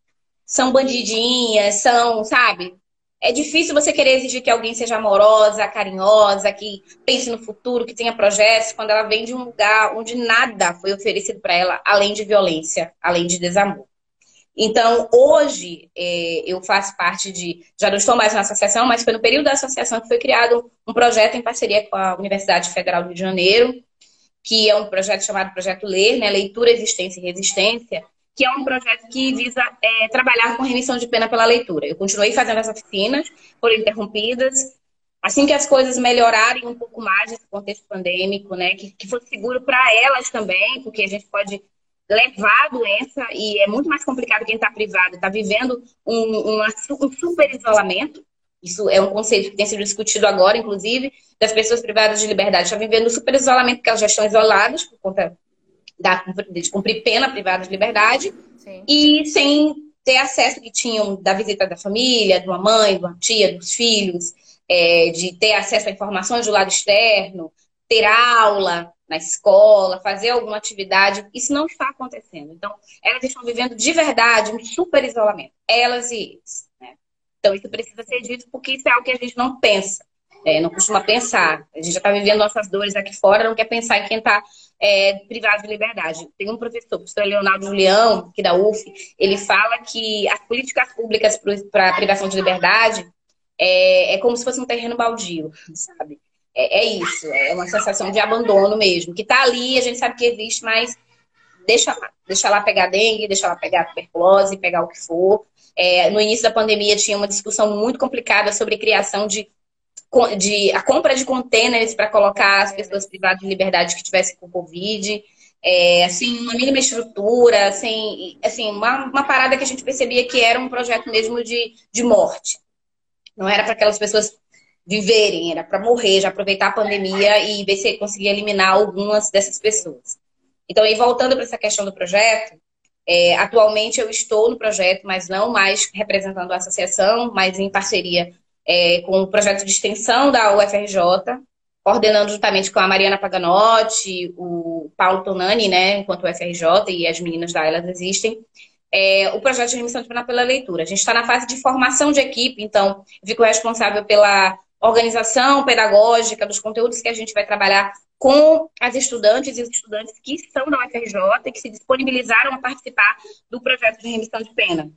são bandidinhas, são, sabe? É difícil você querer exigir que alguém seja amorosa, carinhosa, que pense no futuro, que tenha projetos, quando ela vem de um lugar onde nada foi oferecido para ela, além de violência, além de desamor. Então, hoje, é, eu faço parte de. Já não estou mais na associação, mas foi no período da associação que foi criado um projeto em parceria com a Universidade Federal do Rio de Janeiro, que é um projeto chamado Projeto Ler, né? Leitura, Existência e Resistência, que é um projeto que visa é, trabalhar com remissão de pena pela leitura. Eu continuei fazendo as oficinas, foram interrompidas. Assim que as coisas melhorarem um pouco mais nesse contexto pandêmico, né? Que, que fosse seguro para elas também, porque a gente pode levar a doença e é muito mais complicado quem está privado, está vivendo um, um, super isolamento. Isso é um conceito que tem sido discutido agora, inclusive, das pessoas privadas de liberdade. Estão vivendo um super isolamento porque elas já estão isoladas por conta da, de cumprir pena privada de liberdade Sim. e sem ter acesso que tinham da visita da família, de uma mãe, de uma tia, dos filhos, é, de ter acesso a informações do lado externo, ter aula, na escola, fazer alguma atividade. Isso não está acontecendo. Então, elas estão vivendo de verdade um super isolamento. Elas e eles. Né? Então, isso precisa ser dito porque isso é algo que a gente não pensa. É, não costuma pensar. A gente já está vivendo nossas dores aqui fora, não quer pensar em quem está é, privado de liberdade. Tem um professor, o professor Leonardo Julião, aqui da UF, ele fala que as políticas públicas para privação de liberdade é, é como se fosse um terreno baldio, sabe? é, é isso, é uma sensação de abandono mesmo, que tá ali, a gente sabe que existe, mas deixa lá, deixa lá pegar dengue, deixa lá pegar tuberculose, pegar o que for. É, no início da pandemia tinha uma discussão muito complicada sobre criação de, de a compra de contêineres para colocar as pessoas privadas de liberdade que tivessem com Covid. É, assim, uma mínima estrutura, assim, assim uma, uma parada que a gente percebia que era um projeto mesmo de, de morte. Não era para aquelas pessoas viverem, era para morrer, já aproveitar a pandemia e ver se conseguia eliminar algumas dessas pessoas. Então, aí voltando para essa questão do projeto, é, atualmente eu estou no projeto, mas não mais representando a associação, mas em parceria é, com o projeto de extensão da UFRJ, coordenando juntamente com a Mariana Paganotti, o Paulo Tonani, né, enquanto UFRJ e as meninas da Elas Existem, é, o projeto de remissão de pena pela leitura. A gente está na fase de formação de equipe, então fico responsável pela organização pedagógica dos conteúdos que a gente vai trabalhar com as estudantes e os estudantes que estão na UFRJ e que se disponibilizaram a participar do projeto de remissão de pena.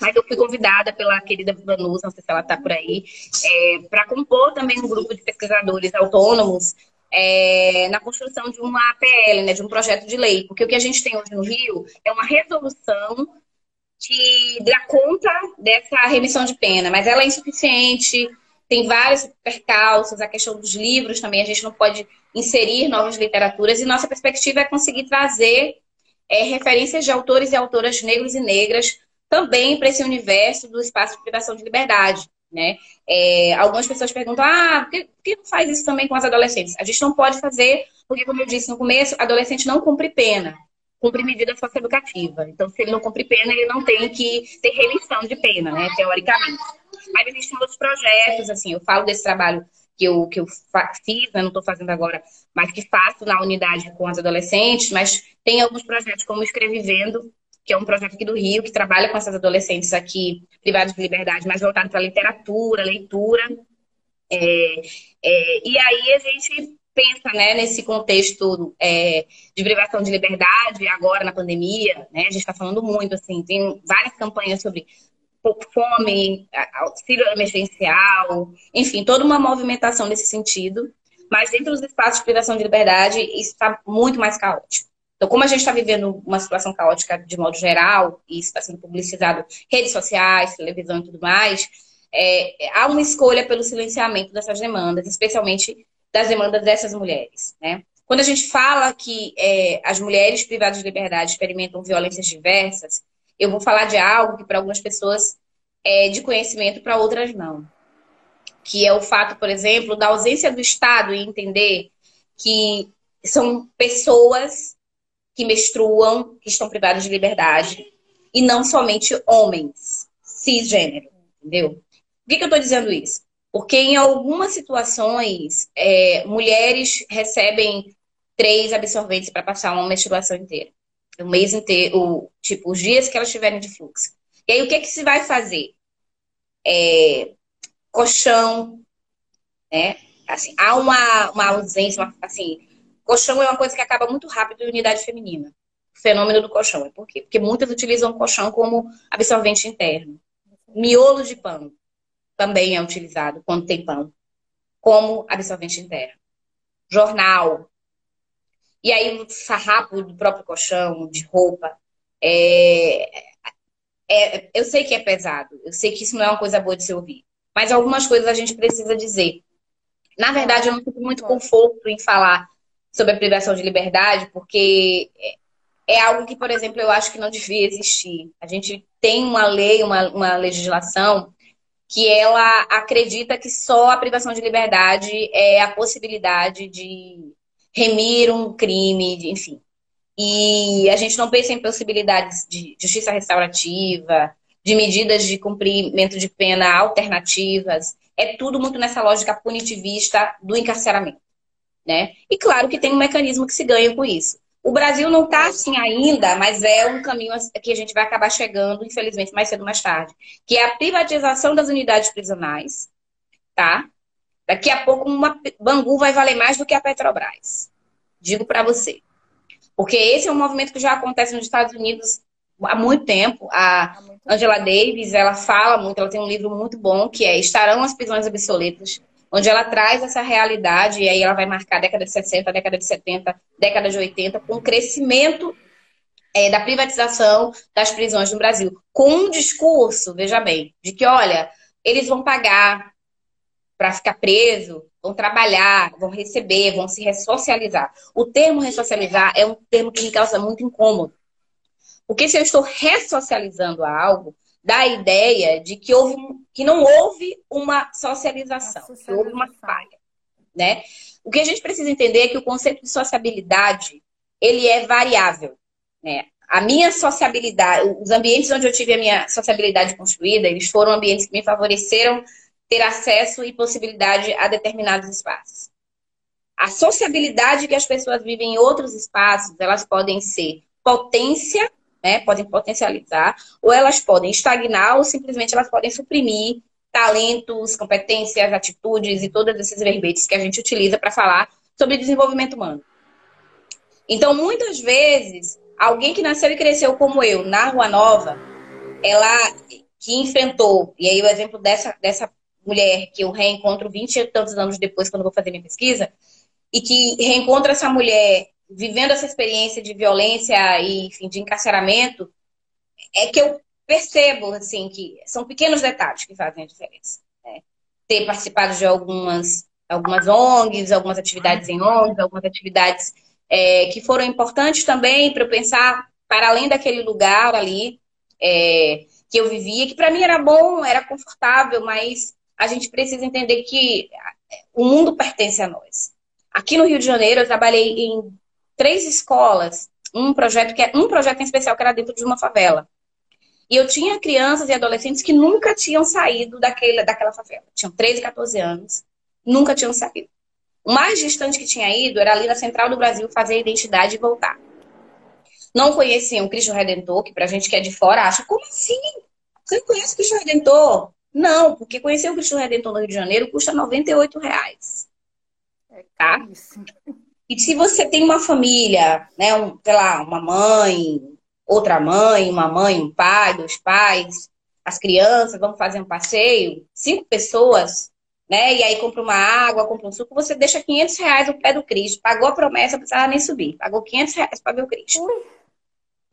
Mas eu fui convidada pela querida Vanusa, não sei se ela está por aí, é, para compor também um grupo de pesquisadores autônomos é, na construção de uma APL, né, de um projeto de lei. Porque o que a gente tem hoje no Rio é uma resolução que dá conta dessa remissão de pena, mas ela é insuficiente, tem vários percalços, a questão dos livros também, a gente não pode inserir novas literaturas, e nossa perspectiva é conseguir trazer é, referências de autores e autoras negros e negras também para esse universo do espaço de privação de liberdade. Né? É, algumas pessoas perguntam: ah, por que, por que faz isso também com as adolescentes? A gente não pode fazer, porque, como eu disse no começo, adolescente não cumpre pena, cumpre medida socioeducativa. Então, se ele não cumpre pena, ele não tem que ter remissão de pena, né, teoricamente. Mas existem outros projetos, assim, eu falo desse trabalho que eu, que eu fiz, né, não estou fazendo agora, mas que faço na unidade com as adolescentes, mas tem alguns projetos como Escrevivendo, que é um projeto aqui do Rio, que trabalha com essas adolescentes aqui privadas de liberdade, mais voltado para literatura, leitura. É, é, e aí a gente pensa né, nesse contexto é, de privação de liberdade, agora na pandemia, né, a gente está falando muito, assim, tem várias campanhas sobre fome, auxílio emergencial, enfim, toda uma movimentação nesse sentido. Mas dentro dos espaços de privação de liberdade, isso está muito mais caótico. Então, como a gente está vivendo uma situação caótica de modo geral, e isso está sendo publicizado redes sociais, televisão e tudo mais, é, há uma escolha pelo silenciamento dessas demandas, especialmente das demandas dessas mulheres. Né? Quando a gente fala que é, as mulheres privadas de liberdade experimentam violências diversas, eu vou falar de algo que para algumas pessoas é de conhecimento, para outras não. Que é o fato, por exemplo, da ausência do Estado em entender que são pessoas que menstruam, que estão privadas de liberdade, e não somente homens cisgênero, entendeu? Por que, que eu estou dizendo isso? Porque em algumas situações, é, mulheres recebem três absorventes para passar uma menstruação inteira. O mês inteiro, o, tipo, os dias que elas tiverem de fluxo. E aí, o que, que se vai fazer? É, colchão, né? Assim, há uma, uma ausência, uma, assim, colchão é uma coisa que acaba muito rápido em unidade feminina. O fenômeno do colchão. É por quê? Porque muitas utilizam o colchão como absorvente interno. Miolo de pão também é utilizado quando tem pão, como absorvente interno. Jornal. E aí o farrapo do próprio colchão, de roupa. É... É... eu sei que é pesado, eu sei que isso não é uma coisa boa de se ouvir. Mas algumas coisas a gente precisa dizer. Na verdade, eu não tenho muito conforto em falar sobre a privação de liberdade, porque é algo que, por exemplo, eu acho que não devia existir. A gente tem uma lei, uma, uma legislação que ela acredita que só a privação de liberdade é a possibilidade de remir um crime, de, enfim. E a gente não pensa em possibilidades de justiça restaurativa, de medidas de cumprimento de pena alternativas. É tudo muito nessa lógica punitivista do encarceramento. Né? E claro que tem um mecanismo que se ganha com isso. O Brasil não está assim ainda, mas é um caminho que a gente vai acabar chegando, infelizmente, mais cedo ou mais tarde, que é a privatização das unidades prisionais, tá? Daqui a pouco uma Bangu vai valer mais do que a Petrobras. Digo para você. Porque esse é um movimento que já acontece nos Estados Unidos há muito tempo. A Angela Davis, ela fala muito, ela tem um livro muito bom que é Estarão as prisões obsoletas onde ela traz essa realidade, e aí ela vai marcar a década de 60, a década de 70, década de 80, com o crescimento é, da privatização das prisões no Brasil. Com um discurso, veja bem, de que, olha, eles vão pagar para ficar preso, vão trabalhar, vão receber, vão se ressocializar. O termo ressocializar é um termo que me causa muito incômodo. Porque se eu estou ressocializando algo, dá a ideia de que houve que não houve uma socialização, socialização, que houve uma falha, né? O que a gente precisa entender é que o conceito de sociabilidade ele é variável, né? A minha sociabilidade, os ambientes onde eu tive a minha sociabilidade construída, eles foram ambientes que me favoreceram ter acesso e possibilidade a determinados espaços. A sociabilidade que as pessoas vivem em outros espaços, elas podem ser potência né? Podem potencializar, ou elas podem estagnar, ou simplesmente elas podem suprimir talentos, competências, atitudes e todos esses verbetes que a gente utiliza para falar sobre desenvolvimento humano. Então, muitas vezes, alguém que nasceu e cresceu como eu, na Rua Nova, ela que enfrentou, e aí o exemplo dessa, dessa mulher que eu reencontro 20 e tantos anos depois, quando vou fazer minha pesquisa, e que reencontra essa mulher vivendo essa experiência de violência e enfim, de encarceramento, é que eu percebo assim que são pequenos detalhes que fazem a diferença. Né? Ter participado de algumas, algumas ONGs, algumas atividades em ONGs, algumas atividades é, que foram importantes também para eu pensar para além daquele lugar ali é, que eu vivia, que para mim era bom, era confortável, mas a gente precisa entender que o mundo pertence a nós. Aqui no Rio de Janeiro, eu trabalhei em três escolas, um projeto que é um projeto em especial que era dentro de uma favela. E eu tinha crianças e adolescentes que nunca tinham saído daquele, daquela favela. Tinham 13, 14 anos, nunca tinham saído. O mais distante que tinha ido era ali na Central do Brasil fazer a identidade e voltar. Não conheciam Cristo Redentor, que pra gente que é de fora acha, como assim? Você não conhece o Cristo Redentor? Não, porque conhecer o Cristo Redentor no Rio de Janeiro custa 98 reais. É tá? E se você tem uma família, né, um, sei lá, uma mãe, outra mãe, uma mãe, um pai, dois pais, as crianças vão fazer um passeio, cinco pessoas, né? E aí compra uma água, compra um suco, você deixa 500 reais no pé do Cristo. Pagou a promessa, não precisava nem subir. Pagou 500 reais para ver o Cristo.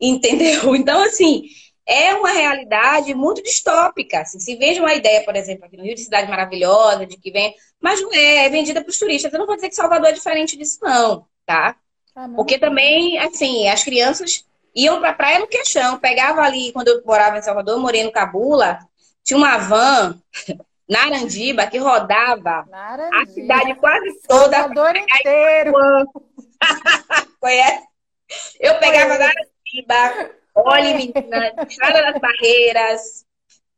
Entendeu? [LAUGHS] Então, assim, é uma realidade muito distópica. Assim, se veja uma ideia, por exemplo, aqui no Rio de Cidade Maravilhosa, de que vem. Mas não é, é vendida para os turistas. Eu não vou dizer que Salvador é diferente disso, não, tá? Ah, Porque também, assim, as crianças iam para a praia no queixão. Pegava ali, quando eu morava em Salvador, eu morei no Cabula, tinha uma van [LAUGHS] na Arandiba que rodava Narandiba. a cidade quase toda. Salvador inteiro. [LAUGHS] Conhece? Eu pegava Conhece. na Arandiba Olha, menina, estrada das barreiras,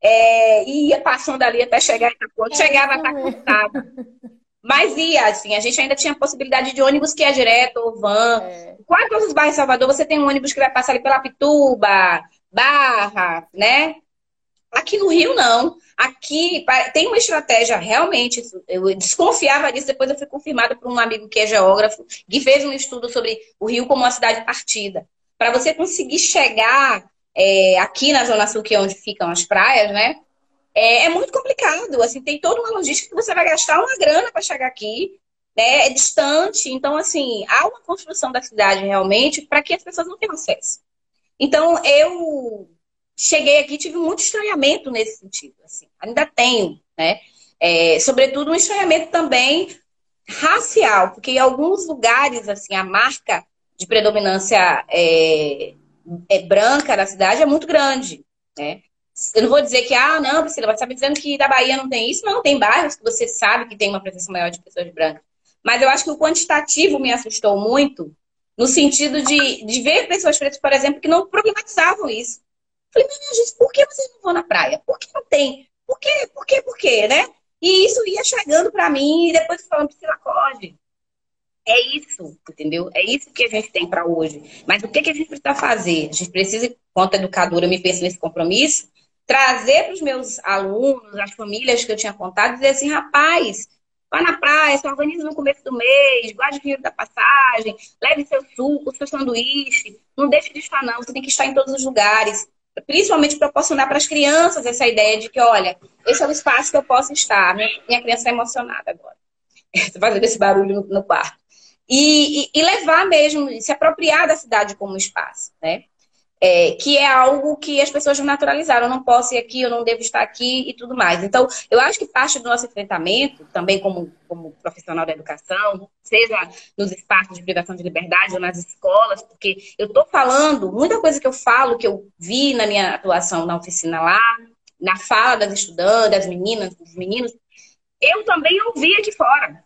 é, ia passando ali até chegar em Itapuã, chegava a estar cansado. Mas ia, assim, a gente ainda tinha a possibilidade de ônibus que é direto, ou van. É. Quase todos os bairros de Salvador, você tem um ônibus que vai passar ali pela Pituba, Barra, né? Aqui no Rio, não. Aqui tem uma estratégia, realmente, eu desconfiava disso, depois eu fui confirmada por um amigo que é geógrafo, que fez um estudo sobre o Rio como uma cidade partida. Para você conseguir chegar é, aqui na Zona Sul, que é onde ficam as praias, né? É, é, muito complicado. Assim, tem toda uma logística que você vai gastar uma grana para chegar aqui, né? É distante. Então, assim, há uma construção da cidade realmente para que as pessoas não tenham acesso. Então, eu cheguei aqui tive muito estranhamento nesse sentido. Assim, ainda tenho, né? É, sobretudo um estranhamento também racial, porque em alguns lugares, assim, a marca de predominância é, é branca da cidade é muito grande, né? Eu não vou dizer que, ah, não, Priscila, você está me dizendo que da Bahia não tem isso. Não, tem bairros que você sabe que tem uma presença maior de pessoas brancas. Mas eu acho que o quantitativo me assustou muito, no sentido de, de ver pessoas pretas, por exemplo, que não problematizavam isso. Falei, minha gente, por que vocês não vão na praia? Por que não tem? Por quê? Por quê? Por quê, né? E isso ia chegando para mim e depois falando, Priscila, acorde. É isso, entendeu? É isso que a gente tem para hoje. Mas o que, que a gente precisa fazer? A gente precisa, enquanto educadora, me penso nesse compromisso, trazer para os meus alunos, as famílias que eu tinha contado, dizer assim, rapaz, vá na praia, se organiza no começo do mês, guarde dinheiro da passagem, leve seu suco, seu sanduíche, não deixe de estar não, você tem que estar em todos os lugares. Principalmente proporcionar para as crianças essa ideia de que, olha, esse é o espaço que eu posso estar. Minha, criança está emocionada agora. [LAUGHS] Estou fazendo esse barulho no, no quarto. E, e, levar mesmo, se apropriar da cidade como espaço, né? É, que é algo que as pessoas naturalizaram. Eu não posso ir aqui, eu não devo estar aqui e tudo mais. Então, eu acho que parte do nosso enfrentamento, também como, como profissional da educação, seja nos espaços de privação de liberdade ou nas escolas, porque eu estou falando, muita coisa que eu falo, que eu vi na minha atuação na oficina lá, na fala das estudantes, das meninas, dos meninos, eu também ouvi aqui fora.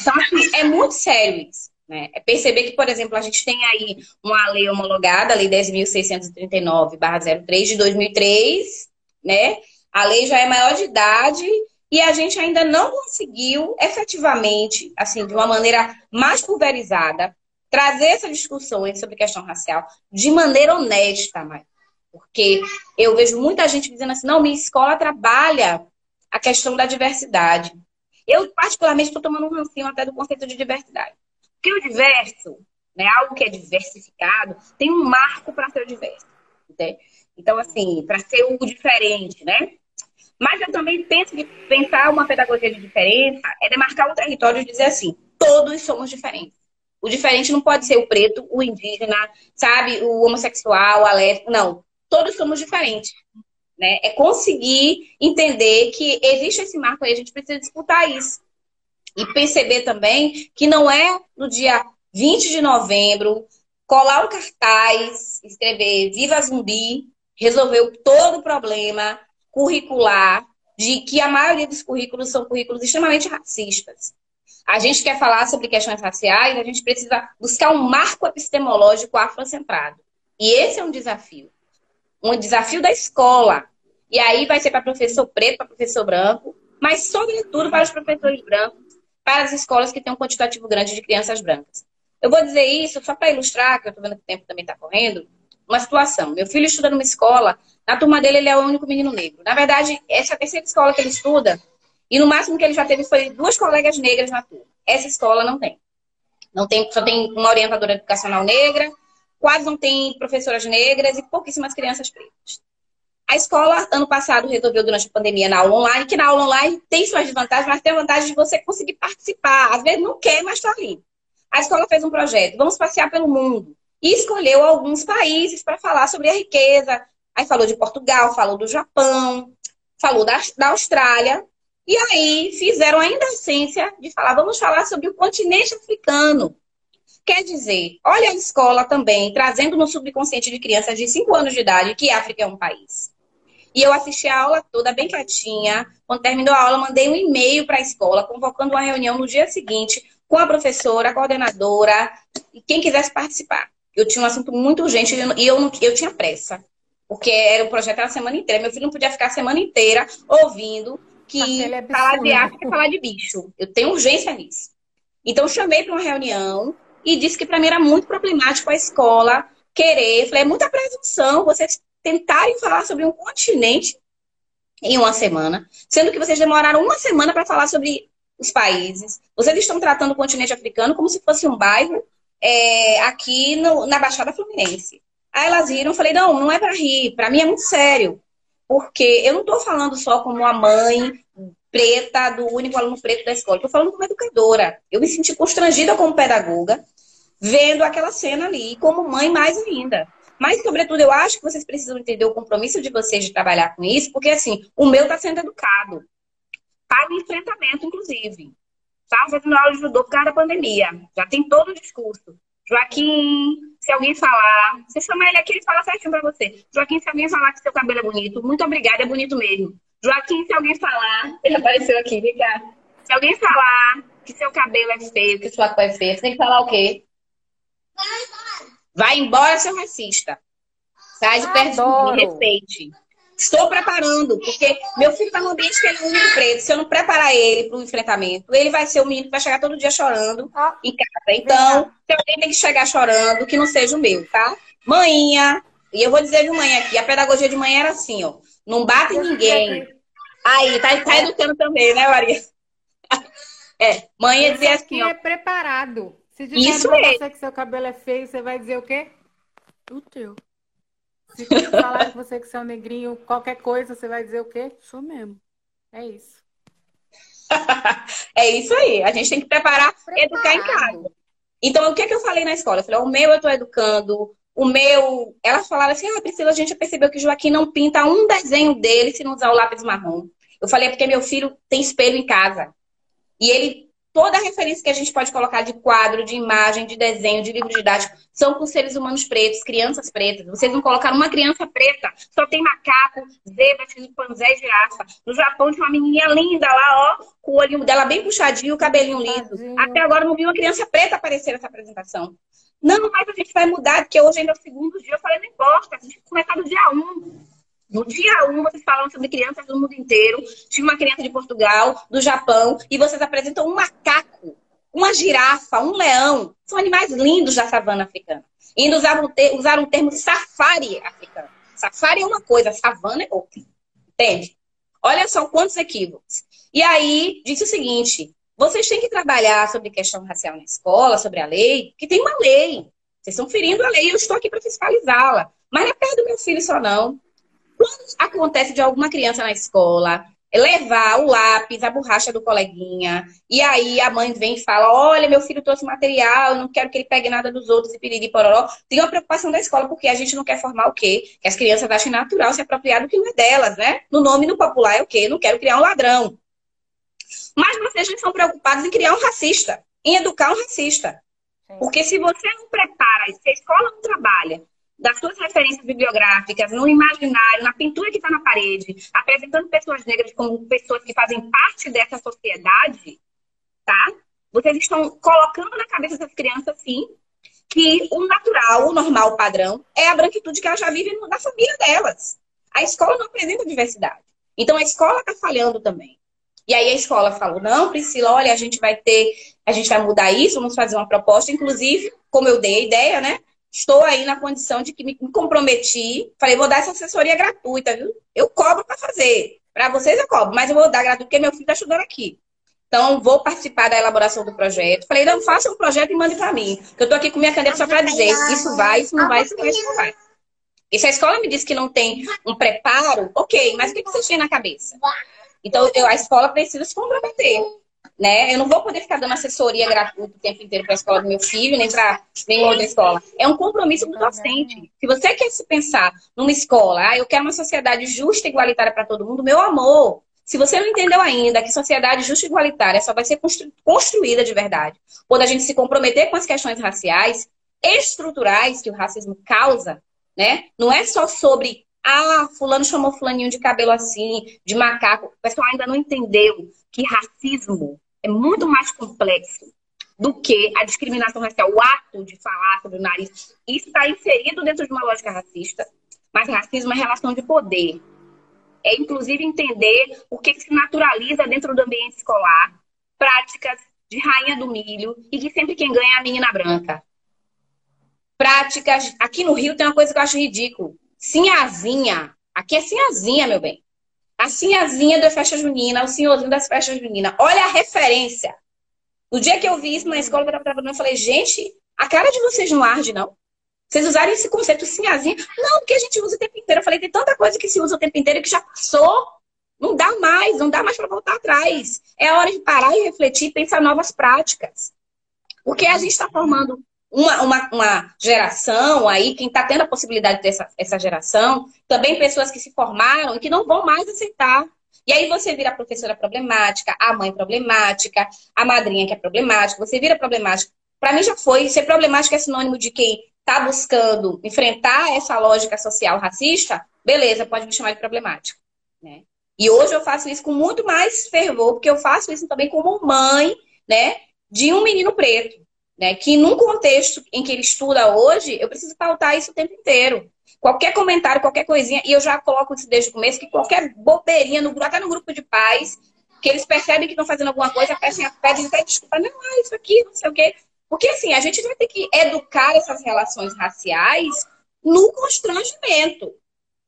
Então, assim, é muito sério isso. Né? É perceber que, por exemplo, a gente tem aí uma lei homologada, a Lei 10.639-03 de 2003, né? A lei já é maior de idade e a gente ainda não conseguiu efetivamente, assim, de uma maneira mais pulverizada, trazer essas discussões sobre questão racial de maneira honesta, mas porque eu vejo muita gente dizendo assim, não, minha escola trabalha a questão da diversidade. Eu, particularmente, estou tomando um rancinho até do conceito de diversidade. Porque o diverso, né, algo que é diversificado, tem um marco para ser diverso. Né? Então, assim, para ser o diferente, né? Mas eu também penso que pensar uma pedagogia de diferença é demarcar um território e dizer assim, todos somos diferentes. O diferente não pode ser o preto, o indígena, sabe, o homossexual, a lésbica, não. Todos somos diferentes. Né? É conseguir entender que existe esse marco aí, a gente precisa disputar isso. E perceber também que não é no dia 20 de novembro colar um cartaz, escrever Viva Zumbi, resolveu todo o problema curricular de que a maioria dos currículos são currículos extremamente racistas. A gente quer falar sobre questões raciais, a gente precisa buscar um marco epistemológico afrocentrado. E esse é um desafio. Um desafio da escola. E aí vai ser para professor preto, para professor branco, mas sobretudo para os professores brancos para as escolas que têm um quantitativo grande de crianças brancas. Eu vou dizer isso só para ilustrar, que eu estou vendo que o tempo também está correndo, uma situação. Meu filho estuda numa escola, na turma dele ele é o único menino negro. Na verdade, essa é a terceira escola que ele estuda, e no máximo que ele já teve foi duas colegas negras na turma. Essa escola não tem. Não tem, só tem uma orientadora educacional negra, quase não tem professoras negras e pouquíssimas crianças pretas. A escola, ano passado, resolveu durante a pandemia na aula online, que na aula online tem suas desvantagens, mas tem a vantagem de você conseguir participar. Às vezes não quer, mas está ali. A escola fez um projeto, vamos passear pelo mundo. E escolheu alguns países para falar sobre a riqueza. Aí falou de Portugal, falou do Japão, falou da, da Austrália. E aí fizeram a essência de falar, vamos falar sobre o continente africano. Quer dizer, olha a escola também, trazendo no subconsciente de crianças de 5 anos de idade que a África é um país. E eu assisti a aula toda bem quietinha. Quando terminou a aula, mandei um e-mail para a escola, convocando uma reunião no dia seguinte com a professora, a coordenadora e quem quisesse participar. eu tinha um assunto muito urgente e eu, não, eu tinha pressa. Porque era o projeto a semana inteira. Meu filho não podia ficar a semana inteira ouvindo que é falar de África é falar de bicho. Eu tenho urgência nisso. Então, chamei para uma reunião e disse que para mim era muito problemático a escola querer. Falei, é muita presunção vocês tentarem falar sobre um continente em uma semana, sendo que vocês demoraram uma semana para falar sobre os países. Vocês estão tratando o continente africano como se fosse um bairro é, aqui no, na Baixada Fluminense. Aí elas riram, falei, não, não é para rir, para mim é muito sério. Porque eu não estou falando só como a mãe preta do único aluno preto da escola, estou falando como educadora. Eu me senti constrangida como pedagoga, vendo aquela cena ali, como mãe mais ainda. Mas, sobretudo, eu acho que vocês precisam entender o compromisso de vocês de trabalhar com isso, porque, assim, o meu está sendo educado. Para o enfrentamento, inclusive. Tá? Fazendo aula de judô por causa da pandemia. Já tem todo o discurso. Joaquim, se alguém falar, você chama ele aqui, ele fala certinho para você. Joaquim, se alguém falar que seu cabelo é bonito, muito obrigada, é bonito mesmo. Joaquim, se alguém falar, ele apareceu aqui, vem cá. Se alguém falar que seu cabelo é feio, que sua cor é feia, você tem que falar o quê? Vai embora, seu racista. Sai de perto de mim, respeite. Estou preparando, porque meu filho está no ambiente que ele é o único preto. Se eu não preparar ele para o enfrentamento, ele vai ser o menino que vai chegar todo dia chorando ah, em casa. Então, se alguém tem que chegar chorando, que não seja o meu, tá? Manhã, e eu vou dizer de manhã aqui, a pedagogia de manhã era assim, ó. Não bate ninguém. Aí, tá, tá educando também, né, Maria? [LAUGHS] É, mãe dizia assim, ó. é preparado. Se disser Isso pra é. você que seu cabelo é feio, você vai dizer o quê? O teu. Se falar que você que seu negrinho, qualquer coisa, você vai dizer o quê? Sou mesmo. É isso. [LAUGHS] é isso aí. A gente tem que preparar, Preparado. educar em casa. Então, o que, é que eu falei na escola? Eu falei, o meu eu tô educando, o meu. Elas falaram assim: ah, Priscila, a gente percebeu que Joaquim não pinta um desenho dele se não usar o lápis marrom. Eu falei, é porque meu filho tem espelho em casa. E ele toda a referência que a gente pode colocar de quadro, de imagem, de desenho, de livro didático, são com seres humanos pretos, crianças pretas. Vocês não colocaram uma criança preta, só tem macaco, zebra, chimpanzé girafa. No Japão tinha uma menininha linda lá, ó, com o olhinho dela bem puxadinho, o cabelinho liso. Até agora não vi uma criança preta aparecer nessa apresentação. Não, mas a gente vai mudar, porque hoje ainda é o segundo dia. Eu falei, não importa, a gente vai começar no dia 1. Um. No dia 1, um, vocês falam sobre crianças do mundo inteiro. Tive uma criança de Portugal, do Japão, e vocês apresentam um macaco, uma girafa, um leão. São animais lindos da savana africana. E ainda usaram, usaram o termo safari africano. Safari é uma coisa, savana é outra. Entende? Olha só quantos equívocos. E aí, disse o seguinte: vocês têm que trabalhar sobre questão racial na escola, sobre a lei, que tem uma lei. Vocês estão ferindo a lei, eu estou aqui para fiscalizá-la. Mas não é perto do meu filho só, não. Quando acontece de alguma criança na escola levar o lápis, a borracha do coleguinha, e aí a mãe vem e fala: Olha, meu filho trouxe material, não quero que ele pegue nada dos outros e piriri pororó. Tem uma preocupação da escola, porque a gente não quer formar o quê? Que as crianças achem natural se apropriar do que não é delas, né? No nome no popular é o quê? Não quero criar um ladrão. Mas vocês estão preocupados em criar um racista, em educar um racista. Porque se você não prepara, se a escola não trabalha das suas referências bibliográficas, no imaginário, na pintura que está na parede, apresentando pessoas negras como pessoas que fazem parte dessa sociedade, tá? Vocês estão colocando na cabeça das crianças, sim, que o natural, o normal, o padrão, é a branquitude que elas já vivem na família delas. A escola não apresenta diversidade. Então a escola está falhando também. E aí a escola falou: não, Priscila, olha, a gente vai ter, a gente vai mudar isso, vamos fazer uma proposta, inclusive, como eu dei a ideia, né? estou aí na condição de que me comprometi. Falei, vou dar essa assessoria gratuita, viu? Eu cobro para fazer. Para vocês eu cobro, mas eu vou dar gratuito porque meu filho está estudando aqui. Então, vou participar da elaboração do projeto. Falei, não, faça um projeto e mande para mim. Eu estou aqui com minha caneta só para dizer, isso vai, isso não vai, isso vai, isso não vai. E se a escola me diz que não tem um preparo, ok, mas o que vocês têm na cabeça? Então, eu, a escola precisa se comprometer né? Eu não vou poder ficar dando assessoria gratuita o tempo inteiro para a escola do meu filho, nem para nenhuma outra escola. É um compromisso do docente. Se você quer se pensar numa escola, ah, eu quero uma sociedade justa e igualitária para todo mundo, meu amor, se você não entendeu ainda que sociedade justa e igualitária só vai ser constru construída de verdade quando a gente se comprometer com as questões raciais, estruturais que o racismo causa, né? Não é só sobre ah, fulano chamou fulaninho de cabelo assim, de macaco. O pessoal ainda não entendeu que racismo é muito mais complexo. do que a discriminação racial, o ato de falar sobre o nariz. Está inserido dentro de uma lógica racista, mas racismo é relação de poder. É, inclusive, entender o que se naturaliza dentro do ambiente escolar, práticas de rainha do milho e que sempre quem ganha é a menina branca. Práticas. Aqui no Rio tem uma coisa que eu acho ridículo. Sinhazinha. Aqui é sinhazinha, meu bem. A sinhazinha da festa junina, o senhorzinho das festas juninas. Olha a referência. No dia que eu vi isso na escola eu trabalhando, eu falei, gente, a cara de vocês não arde, não. Vocês usarem esse conceito sinhazinha. Não, porque a gente usa o tempo inteiro. Eu falei, tem tanta coisa que se usa o tempo inteiro que já passou. Não dá mais, não dá mais para voltar atrás. É hora de parar e refletir, pensar novas práticas. Porque a gente está formando uma, uma, uma, geração aí, quem está tendo a possibilidade dessa essa geração, também pessoas que se formaram e que não vão mais aceitar. E aí você vira a professora problemática, a mãe problemática, a madrinha que é problemática, você vira problemática. Para mim já foi, ser problemática é sinônimo de quem está buscando enfrentar essa lógica social racista, beleza, pode me chamar de problemática. Né? E hoje eu faço isso com muito mais fervor, porque eu faço isso também como mãe, né, de um menino preto, né, que num contexto em que ele estuda hoje, eu preciso pautar isso o tempo inteiro. Qualquer comentário, qualquer coisinha, e eu já coloco isso desde o começo, que qualquer bobeirinha, no, até no grupo de pais, que eles percebem que estão fazendo alguma coisa, pedem, pedem até desculpa, não, é isso aqui, não sei o quê. Porque assim, a gente vai ter que educar essas relações raciais no constrangimento.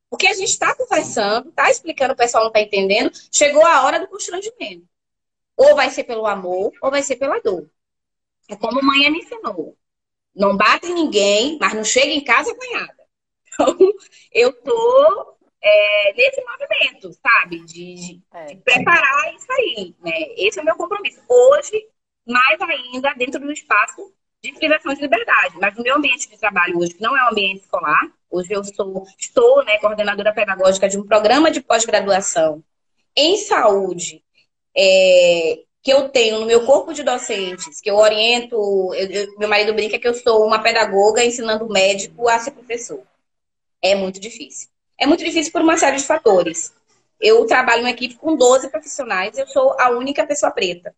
Porque a gente está conversando, está explicando, o pessoal não está entendendo, chegou a hora do constrangimento. Ou vai ser pelo amor, ou vai ser pela dor. É como mãe me ensinou. Não bate em ninguém, mas não chega em casa apanhada. Então, eu tô é, nesse movimento, sabe? De, de, é. de, preparar isso aí. Né? Esse é o meu compromisso. Hoje, mais ainda, dentro do espaço de privação de liberdade. Mas no meu ambiente de trabalho hoje, que não é um ambiente escolar, Hoje eu sou, estou né, coordenadora pedagógica de um programa de pós-graduação em saúde é, que eu tenho no meu corpo de docentes, que eu oriento, eu, eu, meu marido brinca que eu sou uma pedagoga ensinando médico a ser professor. É muito difícil. É muito difícil por uma série de fatores. Eu trabalho em uma equipe com 12 profissionais, eu sou a única pessoa preta.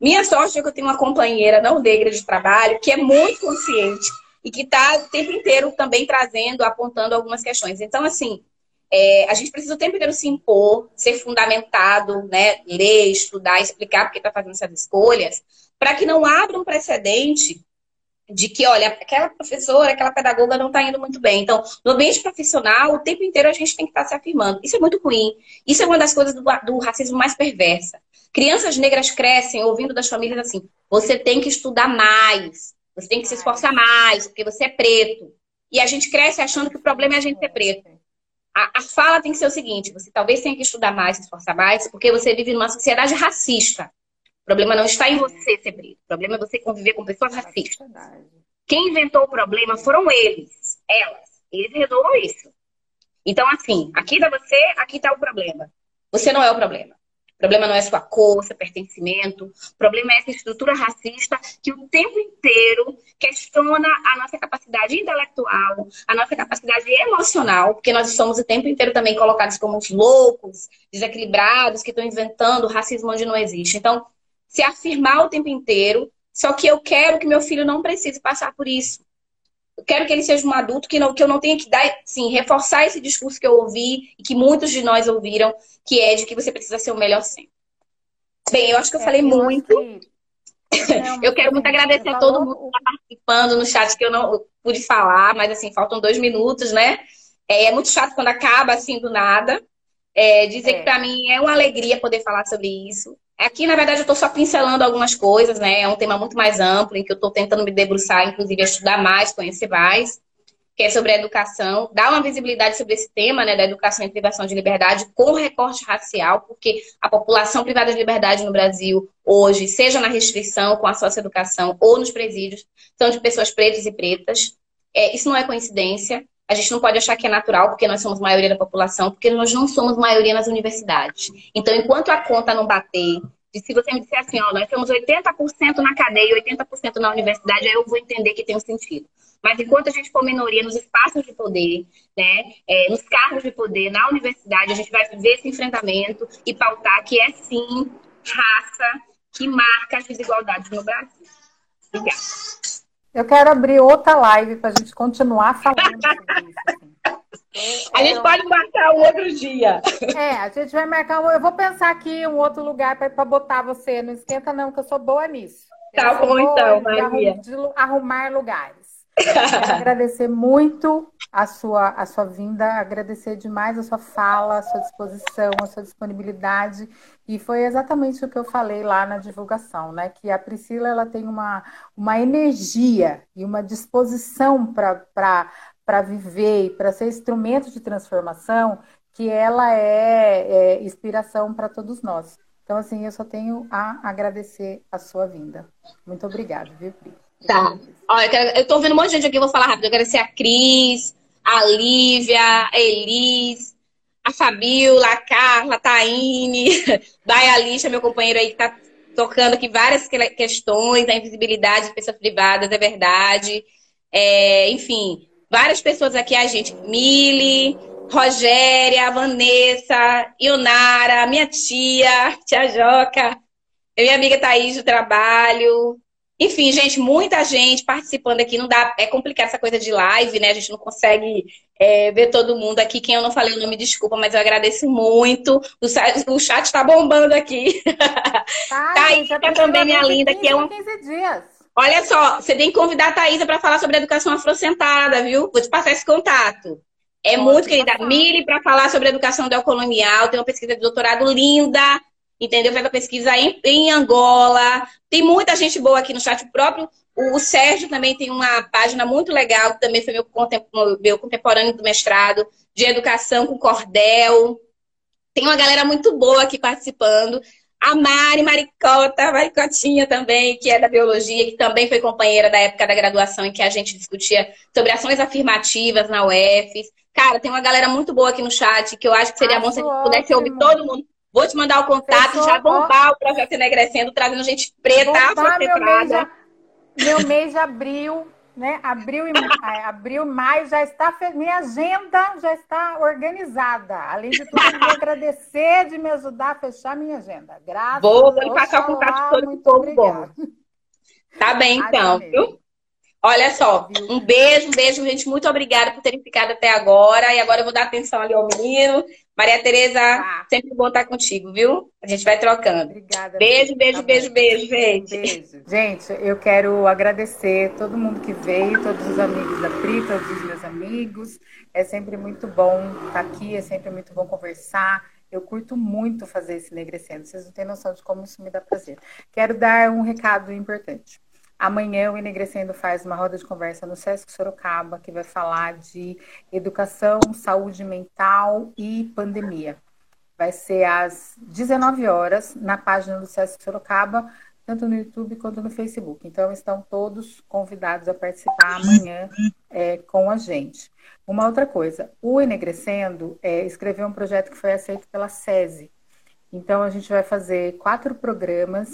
Minha sorte é que eu tenho uma companheira não negra de trabalho que é muito consciente e que está o tempo inteiro também trazendo, apontando algumas questões. Então, assim, é, a gente precisa o tempo inteiro se impor, ser fundamentado, né? ler, estudar, explicar porque está fazendo essas escolhas, para que não abra um precedente de que, olha, aquela professora, aquela pedagoga não está indo muito bem. Então, no ambiente profissional, o tempo inteiro a gente tem que estar tá se afirmando. Isso é muito ruim. Isso é uma das coisas do, do racismo mais perversa. Crianças negras crescem ouvindo das famílias assim: você tem que estudar mais, você tem que se esforçar mais, porque você é preto. E a gente cresce achando que o problema é a gente ser preto. A, a fala tem que ser o seguinte: você talvez tenha que estudar mais, se esforçar mais, porque você vive numa sociedade racista. O problema não está em você ser preto. O problema é você conviver com pessoas racistas. Quem inventou o problema foram eles, elas. Eles resolvam isso. Então, assim, aqui está você, aqui está o problema. Você não é o problema. O problema não é sua cor, seu pertencimento. O problema é essa estrutura racista que o tempo inteiro questiona a nossa capacidade intelectual, a nossa capacidade emocional, porque nós somos o tempo inteiro também colocados como os loucos, desequilibrados, que estão inventando racismo onde não existe. Então, se afirmar o tempo inteiro, só que eu quero que meu filho não precise passar por isso. Quero que ele seja um adulto que, não, que eu não tenha que dar, sim, reforçar esse discurso que eu ouvi e que muitos de nós ouviram, que é de que você precisa ser o melhor sempre. Bem, eu acho que eu é, falei eu muito. [LAUGHS] eu quero muito agradecer a todo mundo que está participando no chat, que eu não pude falar, mas assim, faltam dois minutos, né? É, é muito chato quando acaba assim do nada. É, dizer é. que para mim é uma alegria poder falar sobre isso. Aqui, na verdade, eu estou só pincelando algumas coisas, né? É um tema muito mais amplo, em que eu estou tentando me debruçar, inclusive, estudar mais, conhecer mais, que é sobre a educação, dar uma visibilidade sobre esse tema, né, da educação e privação de liberdade com recorte racial, porque a população privada de liberdade no Brasil hoje, seja na restrição com a socioeducação ou nos presídios, são de pessoas pretas e pretas. É, isso não é coincidência. A gente não pode achar que é natural, porque nós somos maioria da população, porque nós não somos maioria nas universidades. Então, enquanto a conta não bater, e se você me disser assim, ó, nós temos 80% na cadeia e 80% na universidade, aí eu vou entender que tem um sentido. Mas enquanto a gente for minoria nos espaços de poder, né, é, nos cargos de poder, na universidade, a gente vai ver esse enfrentamento e pautar que é sim raça que marca as desigualdades no Brasil. Eu quero abrir outra live para a gente continuar falando sobre isso. Assim. A gente é, pode marcar um outro dia. É, a gente vai marcar. Um... Eu vou pensar aqui um outro lugar para botar você. Não esquenta, não, que eu sou boa nisso. Tá bom, então, Maria. De arrumar lugares. Agradecer muito a sua, a sua vinda, agradecer demais a sua fala, a sua disposição, a sua disponibilidade. E foi exatamente o que eu falei lá na divulgação, né? Que a Priscila ela tem uma, uma energia e uma disposição para viver e para ser instrumento de transformação que ela é, é inspiração para todos nós. Então, assim, eu só tenho a agradecer a sua vinda. Muito obrigada, viu, Pri? Tá. Olha, eu, quero, eu tô vendo um monte de gente aqui, vou falar rápido. Eu quero ser a Cris, a Lívia, a Elis, a Fabiola, a Carla, a Taine, [LAUGHS] Daya Lixa, meu companheiro aí que tá tocando aqui várias questões da invisibilidade de pessoas privadas, é verdade. É, enfim, várias pessoas aqui, a gente, Mili, Rogéria, Vanessa, Ionara, minha tia, [LAUGHS] tia Joca, minha amiga Thaís do trabalho, enfim, gente, muita gente participando aqui. Não dá, é complicado essa coisa de live, né? A gente não consegue é, ver todo mundo aqui. Quem eu não falei o nome, desculpa, mas eu agradeço muito. O, o chat está bombando aqui. [LAUGHS] Tá, Thaísa também, minha linda, que é um. 15 dias. Olha só, você tem que convidar a Thaísa para falar sobre educação afrocentrada, viu? Vou te passar esse contato. É muito querida. Mire para falar sobre educação neocolonial. Tem uma pesquisa de doutorado linda entendeu? Fez a pesquisa em, em, Angola. Tem muita gente boa aqui no chat. O próprio o, Sérgio também tem uma página muito legal, que também foi meu, meu contemporâneo do mestrado, de educação com cordel. Tem uma galera muito boa aqui participando. A Mari Maricota, Maricotinha também, que é da biologia, que também foi companheira da época da graduação em que a gente discutia sobre ações afirmativas na UF. Cara, tem uma galera muito boa aqui no chat que eu acho que seria bom se a gente pudesse ouvir todo mundo. Vou te mandar o contato, Pessoa, já bombar ó, o projeto Enegrecendo, trazendo gente preta, afrocentrada. Meu, meu mês de abril, né? Abril e [LAUGHS] é, abril, maio já está minha agenda já está organizada. Além de tudo, eu vou agradecer de me ajudar a fechar minha agenda. Graças Vou, vou passar o contato todo muito povo bom. Tá bem, então, viu? Olha só, um beijo, um beijo, gente. Muito obrigada por terem ficado até agora. E agora eu vou dar atenção ali ao menino. Maria Tereza, ah. sempre bom estar contigo, viu? A gente vai trocando. Obrigada. Beijo, beijo, tá beijo, beijo, gente. Beijo. Gente, eu quero agradecer todo mundo que veio, todos os amigos da Pri, todos os meus amigos. É sempre muito bom estar aqui, é sempre muito bom conversar. Eu curto muito fazer esse negrecendo. Vocês não têm noção de como isso me dá prazer. Quero dar um recado importante. Amanhã o Enegrecendo faz uma roda de conversa no Sesc Sorocaba, que vai falar de educação, saúde mental e pandemia. Vai ser às 19 horas na página do Sesc Sorocaba, tanto no YouTube quanto no Facebook. Então, estão todos convidados a participar amanhã é, com a gente. Uma outra coisa, o Enegrecendo é, escreveu um projeto que foi aceito pela SESI, então, a gente vai fazer quatro programas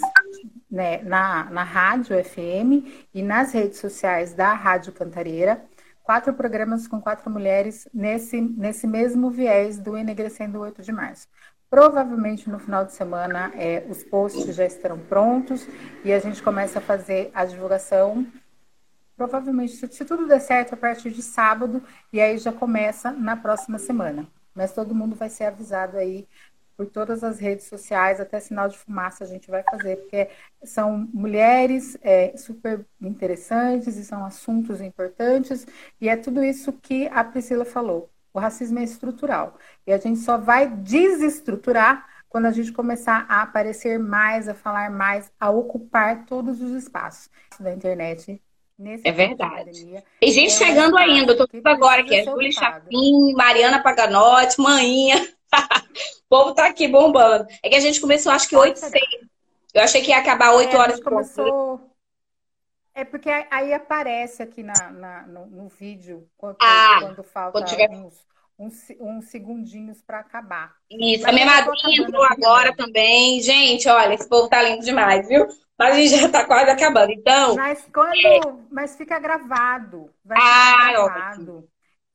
né, na, na Rádio FM e nas redes sociais da Rádio Cantareira. Quatro programas com quatro mulheres nesse, nesse mesmo viés do Enegrecendo 8 de março. Provavelmente no final de semana é, os posts já estarão prontos e a gente começa a fazer a divulgação. Provavelmente, se, se tudo der certo, a partir de sábado, e aí já começa na próxima semana. Mas todo mundo vai ser avisado aí por todas as redes sociais, até sinal de fumaça a gente vai fazer, porque são mulheres é, super interessantes e são assuntos importantes, e é tudo isso que a Priscila falou. O racismo é estrutural. E a gente só vai desestruturar quando a gente começar a aparecer mais, a falar mais, a ocupar todos os espaços da internet. é verdade. Tem gente é chegando ainda, eu tô agora, que é Júlia Chapim, Mariana Paganotti, Maninha. [LAUGHS] o povo tá aqui bombando. É que a gente começou, acho que 8 e 6. Eu achei que ia acabar 8 é, horas. começou... É porque aí aparece aqui na, na no, no, vídeo quando, ah, quando falta quando tiver... uns, uns, uns segundinhos para acabar. Isso, Mas a minha madrinha entrou agora também. Gente, olha, esse povo tá lindo demais, viu? Mas a gente já tá quase acabando. Então. Mas quando. É... Mas fica gravado. Vai ah, gravado. Ótimo.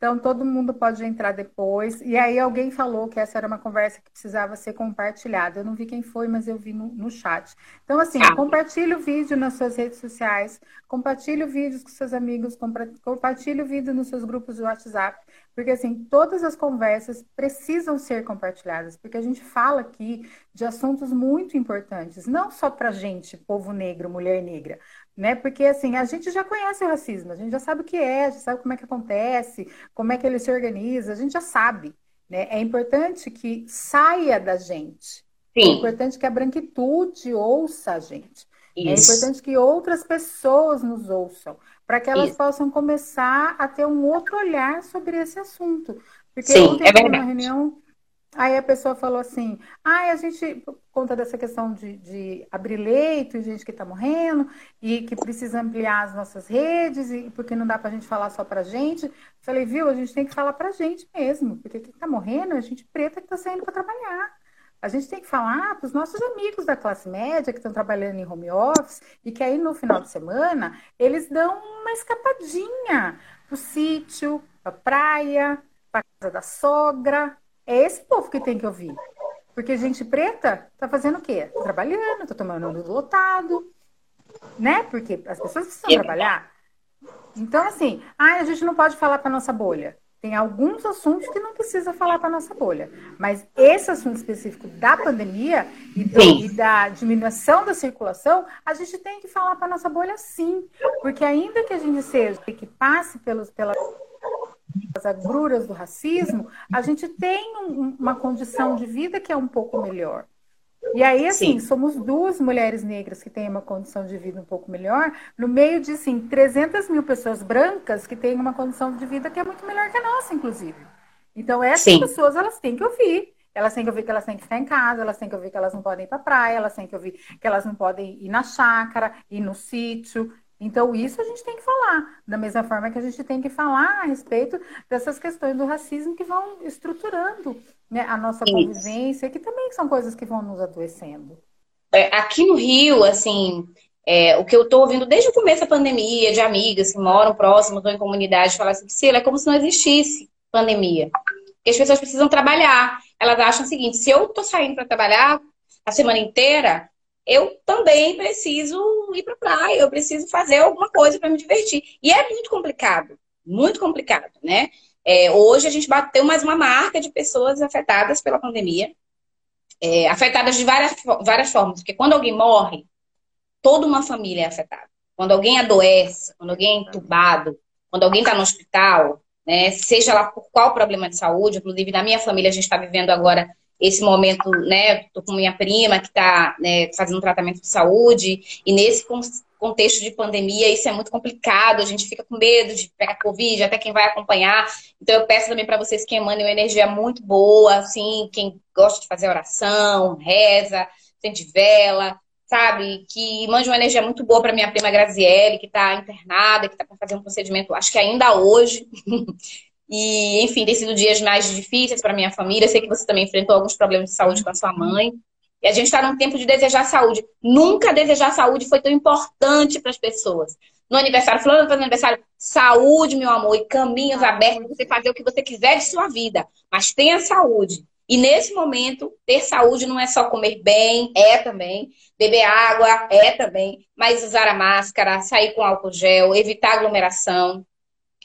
Então, todo mundo pode entrar depois. E aí, alguém falou que essa era uma conversa que precisava ser compartilhada. Eu não vi quem foi, mas eu vi no, no chat. Então, assim, ah. compartilhe o vídeo nas suas redes sociais, compartilhe o vídeo com seus amigos, compartilhe o vídeo nos seus grupos de WhatsApp. Porque, assim, todas as conversas precisam ser compartilhadas, porque a gente fala aqui de assuntos muito importantes, não só para gente, povo negro, mulher negra, né? Porque assim, a gente já conhece o racismo, a gente já sabe o que é, já sabe como é que acontece, como é que ele se organiza, a gente já sabe, né? É importante que saia da gente. É Sim. É importante que a branquitude ouça a gente. É Isso. É importante que outras pessoas nos ouçam, para que elas Isso. possam começar a ter um outro olhar sobre esse assunto. Porque Sim, ontem é uma reunião Aí a pessoa falou assim: ah, a gente, por conta dessa questão de, de abrir leito, gente que está morrendo, e que precisa ampliar as nossas redes, e porque não dá para a gente falar só para a gente. Falei, viu, a gente tem que falar para a gente mesmo, porque quem está morrendo é a gente preta que está saindo para trabalhar. A gente tem que falar para os nossos amigos da classe média que estão trabalhando em home office e que aí no final de semana eles dão uma escapadinha para o sítio, para a praia, para casa da sogra, é esse povo que tem que ouvir. Porque gente preta tá fazendo o quê? Tá trabalhando, tá tomando lotado, né? Porque as pessoas precisam trabalhar. Então, assim, ah, a gente não pode falar para nossa bolha. Tem alguns assuntos que não precisa falar para nossa bolha. Mas esse assunto específico da pandemia e, do, e, da diminuição da circulação, a gente tem que falar para nossa bolha sim. Porque ainda que a gente seja que passe pelos, pela as agruras do racismo, a gente tem um, uma condição de vida que é um pouco melhor. E aí, assim, Sim. somos duas mulheres negras que têm uma condição de vida um pouco melhor, no meio de, assim, 300 mil pessoas brancas que têm uma condição de vida que é muito melhor que a nossa, inclusive. Então, essas Sim. pessoas, elas têm que ouvir. Elas têm que ouvir que elas têm que ficar em casa, elas têm que ouvir que elas não podem ir para praia, elas têm que ouvir que elas não podem ir na chácara, ir no sítio, então, isso a gente tem que falar, da mesma forma que a gente tem que falar a respeito dessas questões do racismo que vão estruturando né, a nossa convivência, que também são coisas que vão nos adoecendo. É, aqui no Rio, assim, é, o que eu estou ouvindo desde o começo da pandemia, de amigas que moram próximo, estão em comunidade, falar assim, Priscila, é como se não existisse pandemia. Porque as pessoas precisam trabalhar. Elas acham o seguinte, se eu estou saindo para trabalhar a semana inteira, eu também preciso ir para praia, eu preciso fazer alguma coisa para me divertir. E é muito complicado, muito complicado, né? É, hoje a gente bateu mais uma marca de pessoas afetadas pela pandemia, é, afetadas de várias, várias formas, porque quando alguém morre, toda uma família é afetada. Quando alguém adoece, quando alguém é entubado, quando alguém está no hospital, né, seja lá por qual problema de saúde, inclusive na minha família a gente está vivendo agora esse momento, né, tô com minha prima que está né, fazendo tratamento de saúde, e nesse contexto de pandemia, isso é muito complicado, a gente fica com medo de pegar Covid, até quem vai acompanhar. Então, eu peço também para vocês que emanem uma energia muito boa, assim, quem gosta de fazer oração, reza, sente vela, sabe? Que mande uma energia muito boa para minha prima Graziele, que está internada, que está para fazer um procedimento, acho que ainda hoje. [LAUGHS] E, enfim, tem sido dias mais difíceis para minha família. Eu sei que você também enfrentou alguns problemas de saúde com a sua mãe. E a gente está num tempo de desejar saúde. Nunca desejar saúde foi tão importante para as pessoas. No aniversário, falando no aniversário, saúde, meu amor, e caminhos abertos para você fazer o que você quiser de sua vida. Mas tenha saúde. E nesse momento, ter saúde não é só comer bem, é também. Beber água, é também. Mas usar a máscara, sair com álcool gel, evitar aglomeração.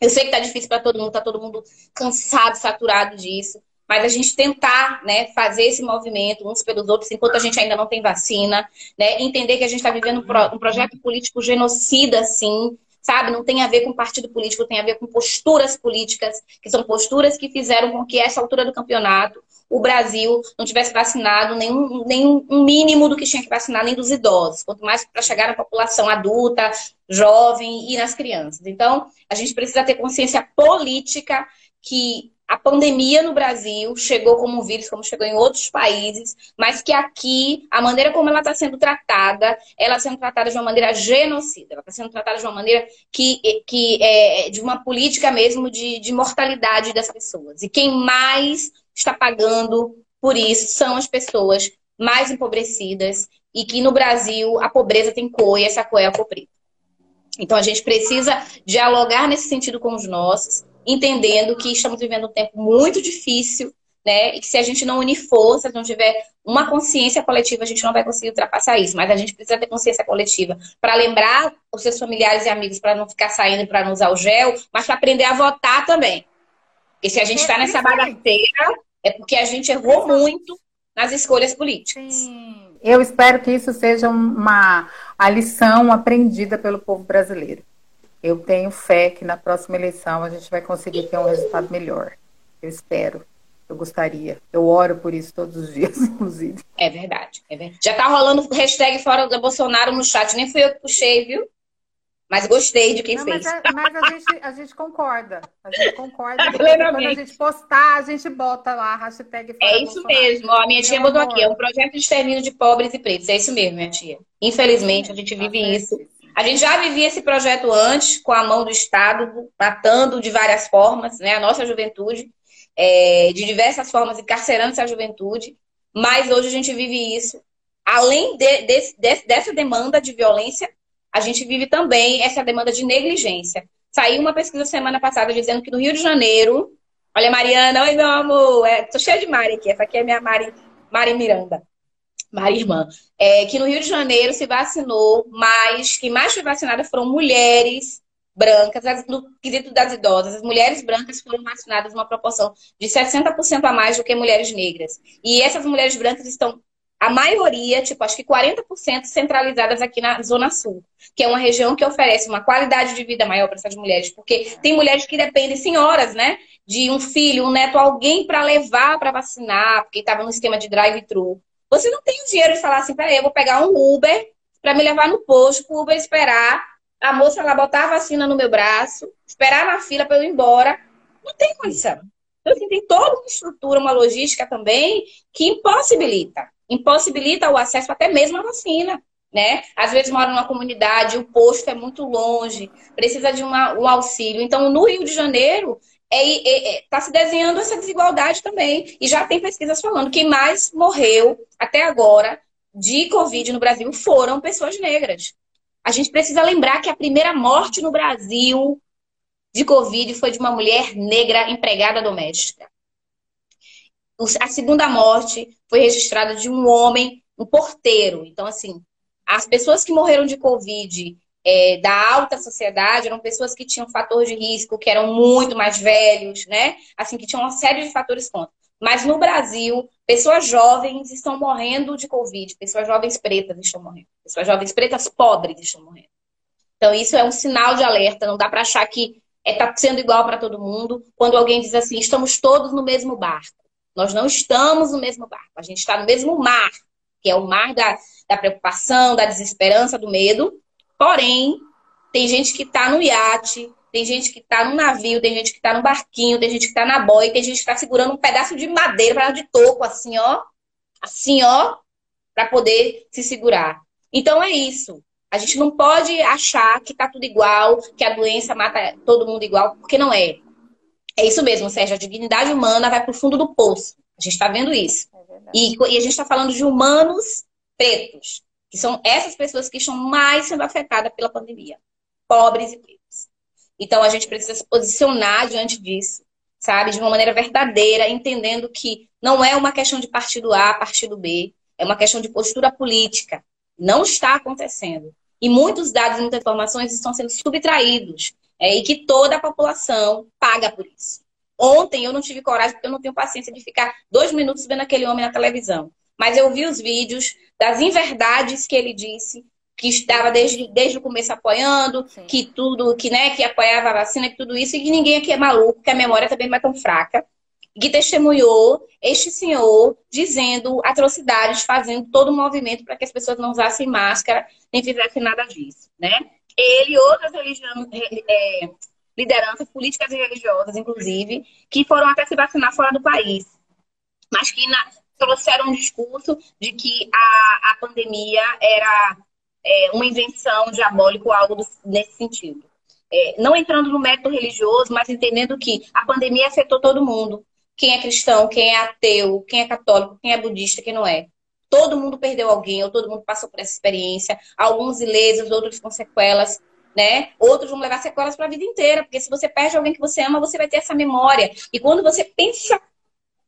Eu sei que tá difícil para todo mundo, tá todo mundo cansado, saturado disso, mas a gente tentar, né, fazer esse movimento uns pelos outros, enquanto a gente ainda não tem vacina, né, entender que a gente está vivendo um, pro, um projeto político genocida, sim, sabe? Não tem a ver com partido político, tem a ver com posturas políticas, que são posturas que fizeram com que essa altura do campeonato o Brasil não tivesse vacinado nenhum, nenhum um mínimo do que tinha que vacinar, nem dos idosos, quanto mais para chegar na população adulta, jovem e nas crianças. Então, a gente precisa ter consciência política que a pandemia no Brasil chegou como um vírus, como chegou em outros países, mas que aqui, a maneira como ela está sendo tratada, ela está sendo tratada de uma maneira genocida, ela está sendo tratada de uma maneira que, que é de uma política mesmo de, de mortalidade das pessoas. E quem mais está pagando por isso são as pessoas mais empobrecidas e que no Brasil a pobreza tem cor e essa cor é a cor preta. Então a gente precisa dialogar nesse sentido com os nossos, entendendo que estamos vivendo um tempo muito difícil, né? E que se a gente não unir forças, não tiver uma consciência coletiva, a gente não vai conseguir ultrapassar isso. Mas a gente precisa ter consciência coletiva para lembrar os seus familiares e amigos para não ficar saindo para não usar o gel, mas para aprender a votar também. Porque se a gente está é, nessa bagaceira, é porque a gente errou muito nas escolhas políticas. Sim. Eu espero que isso seja uma a lição aprendida pelo povo brasileiro. Eu tenho fé que na próxima eleição a gente vai conseguir ter um resultado melhor. Eu espero. Eu gostaria. Eu oro por isso todos os dias, [LAUGHS] inclusive. É verdade. É verdade. Já tá rolando hashtag fora da Bolsonaro no chat. Nem fui eu que puxei, viu? Mas gostei de quem Não, fez. Mas, a, mas a, gente, a gente concorda. A gente concorda. [LAUGHS] quando a gente postar, a gente bota lá a hashtag fora É isso Bolsonaro. mesmo. A minha tia botou aqui. É um projeto de extermínio de pobres e pretos. É isso mesmo, minha tia. Infelizmente, a gente vive isso. A gente já vivia esse projeto antes, com a mão do Estado, matando de várias formas, né? A nossa juventude é, de diversas formas, encarcerando essa juventude, mas hoje a gente vive isso. Além de, de, de, dessa demanda de violência, a gente vive também essa demanda de negligência. Saiu uma pesquisa semana passada dizendo que no Rio de Janeiro. Olha, Mariana, oi, meu amor. É, tô cheia de Mari aqui. Essa aqui é minha Mari, Mari Miranda. Mari Irmã. É, que no Rio de Janeiro se vacinou mais. Quem mais foi vacinada foram mulheres brancas, no quesito das idosas, as mulheres brancas foram vacinadas numa proporção de 60% a mais do que mulheres negras. E essas mulheres brancas estão, a maioria, tipo, acho que 40% centralizadas aqui na Zona Sul, que é uma região que oferece uma qualidade de vida maior para essas mulheres, porque tem mulheres que dependem, senhoras, né? De um filho, um neto, alguém para levar para vacinar, porque estava no esquema de drive-thru. Você não tem o dinheiro de falar assim, peraí, eu vou pegar um Uber para me levar no posto, o Uber esperar a moça lá botar a vacina no meu braço, esperar na fila para eu ir embora. Não tem condição. Então, assim, tem toda uma estrutura, uma logística também que impossibilita. Impossibilita o acesso até mesmo à vacina. Né? Às vezes mora numa comunidade, o posto é muito longe, precisa de uma, um auxílio. Então, no Rio de Janeiro, está é, é, é, se desenhando essa desigualdade também. E já tem pesquisas falando que mais morreu até agora de Covid no Brasil foram pessoas negras a gente precisa lembrar que a primeira morte no Brasil de Covid foi de uma mulher negra empregada doméstica. A segunda morte foi registrada de um homem, um porteiro. Então, assim, as pessoas que morreram de Covid é, da alta sociedade eram pessoas que tinham fator de risco, que eram muito mais velhos, né? Assim, que tinham uma série de fatores contra. Mas no Brasil, pessoas jovens estão morrendo de Covid, pessoas jovens pretas estão morrendo, pessoas jovens pretas pobres estão morrendo. Então, isso é um sinal de alerta, não dá para achar que está é, sendo igual para todo mundo quando alguém diz assim: estamos todos no mesmo barco. Nós não estamos no mesmo barco, a gente está no mesmo mar, que é o mar da, da preocupação, da desesperança, do medo. Porém, tem gente que está no iate, tem gente que está no navio, tem gente que está no barquinho, tem gente que está na boia, tem gente que está segurando um pedaço de madeira, um pedaço de toco, assim, ó. Assim, ó, para poder se segurar. Então é isso. A gente não pode achar que tá tudo igual, que a doença mata todo mundo igual, porque não é. É isso mesmo, Sérgio. A dignidade humana vai para o fundo do poço. A gente está vendo isso. É e, e, a gente está falando de humanos pretos, que são essas pessoas que estão mais sendo afetadas pela pandemia. Pobres e pretos. Então a gente precisa se posicionar diante disso, sabe, de uma maneira verdadeira, entendendo que não é uma questão de partido A, partido B, é uma questão de postura política. Não está acontecendo. E muitos dados e muitas informações estão sendo subtraídos. É, e que toda a população paga por isso. Ontem eu não tive coragem, porque eu não tenho paciência de ficar dois minutos vendo aquele homem na televisão. Mas eu vi os vídeos das inverdades que ele disse, que estava desde, desde o começo apoiando, Sim. que tudo, que, né, que apoiava a vacina e tudo isso, e que ninguém aqui é maluco, que a memória também não é tão fraca, que testemunhou este senhor dizendo atrocidades, fazendo todo o um movimento para que as pessoas não usassem máscara, nem fizessem nada disso, né? Ele e outras religiões, é, lideranças políticas e religiosas, inclusive, que foram até se vacinar fora do país, mas que na, trouxeram um discurso de que a, a pandemia era é, uma invenção diabólica ou algo do, nesse sentido. É, não entrando no método religioso, mas entendendo que a pandemia afetou todo mundo. Quem é cristão, quem é ateu, quem é católico, quem é budista, quem não é. Todo mundo perdeu alguém, ou todo mundo passou por essa experiência. Alguns ilesos, outros com sequelas. né? Outros vão levar sequelas para a vida inteira, porque se você perde alguém que você ama, você vai ter essa memória. E quando você pensa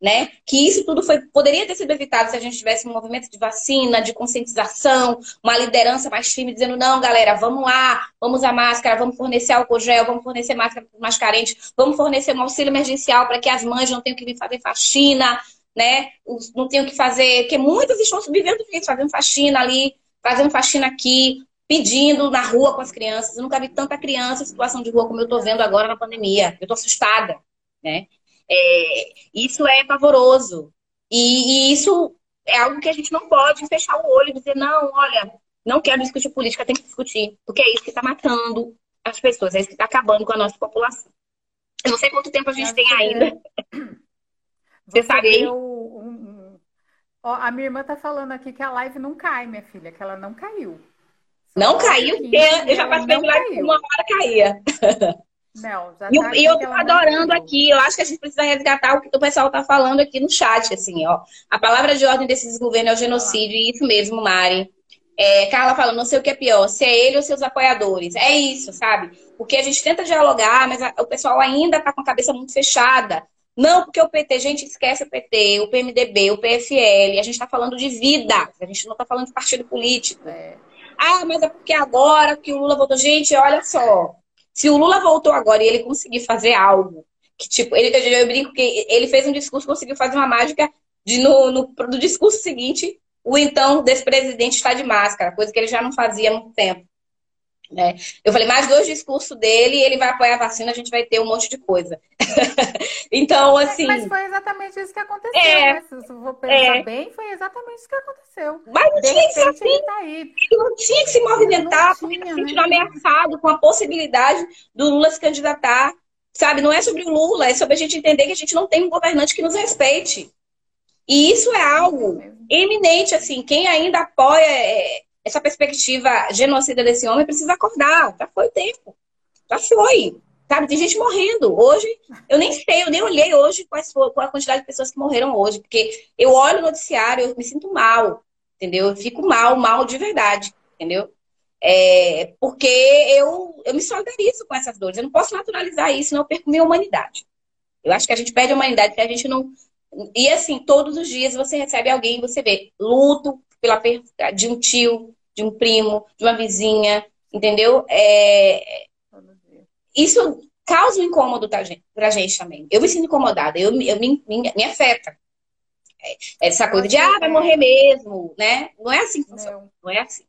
né? Que isso tudo foi, poderia ter sido evitado se a gente tivesse um movimento de vacina, de conscientização, uma liderança mais firme dizendo, não, galera, vamos lá, vamos usar máscara, vamos fornecer álcool gel, vamos fornecer máscara para os mais carentes, vamos fornecer um auxílio emergencial para que as mães não tenham que vir fazer faxina, né? Não tenham que fazer, porque muitas estão vivendo isso, fazendo faxina ali, fazendo faxina aqui, pedindo na rua com as crianças. Eu nunca vi tanta criança em situação de rua como eu estou vendo agora na pandemia. Eu estou assustada, né? É, isso é pavoroso. E, e, isso é algo que a gente não pode fechar o olho e dizer, não, olha, não quero discutir política, tem que discutir. Porque é isso que está matando as pessoas, é isso que está acabando com a nossa população. Eu não sei quanto tempo a gente tem ainda. [CLEARS THROAT] Você, Você sabe aí? Um... Oh, a minha irmã está falando aqui que a live não cai, minha filha, que ela não caiu. Não caiu? Eu já participei de live uma hora caía. [LAUGHS] Não, já tá e, eu tô adorando aqui, eu acho que a gente precisa resgatar o que o pessoal tá falando aqui no chat, assim, ó. A palavra de ordem desses governos é o genocídio, e isso mesmo, Mari. É, Carla fala, não sei o que é pior, se é ele ou seus apoiadores. É isso, sabe? Porque a gente tenta dialogar, mas a, o pessoal ainda tá com a cabeça muito fechada. Não, porque o PT, gente, esquece o PT, o PMDB, o PFL, a gente tá falando de vida, a gente não tá falando de partido político. É. Ah, mas é porque agora que o Lula votou. Gente, olha só, se o Lula voltou agora e ele conseguir fazer algo, que tipo, ele, eu brinco que ele fez um discurso, conseguiu fazer uma mágica de no, no, no discurso seguinte, o então desse presidente está de máscara, coisa que ele já não fazia há muito tempo. Né? Eu falei, mais dois discursos dele, ele vai apoiar a vacina, a gente vai ter um monte de coisa. [LAUGHS] então, assim. Mas foi exatamente isso que aconteceu, é, né? Se eu vou pensar é, bem, foi exatamente isso que aconteceu. Mas não de tinha que ser assim. Ele, tá ele não tinha que se movimentar, porque está sentindo né? ameaçado com a possibilidade do Lula se candidatar. Sabe, não é sobre o Lula, é sobre a gente entender que a gente não tem um governante que nos respeite. E isso é algo eminente, assim, quem ainda apoia é, essa perspectiva genocida desse homem precisa acordar. Já foi o tempo. Já foi. Sabe, tem gente morrendo. Hoje, eu nem sei, eu nem olhei hoje quais foi, qual a quantidade de pessoas que morreram hoje. Porque eu olho o noticiário, eu me sinto mal. Entendeu? Eu fico mal, mal de verdade. Entendeu? É, porque eu, eu me solidarizo com essas dores. Eu não posso naturalizar isso, senão eu perco minha humanidade. Eu acho que a gente perde a humanidade, porque a gente não. E assim, todos os dias você recebe alguém, você vê luto, pela perda de um tio, de um primo, de uma vizinha, entendeu? É... Isso causa um incômodo pra gente, pra gente também. Eu me sinto incomodada, eu, eu me, me, me afeta. É, essa coisa de, ah, vai morrer mesmo, né? Não é assim que funciona. Não, não é assim.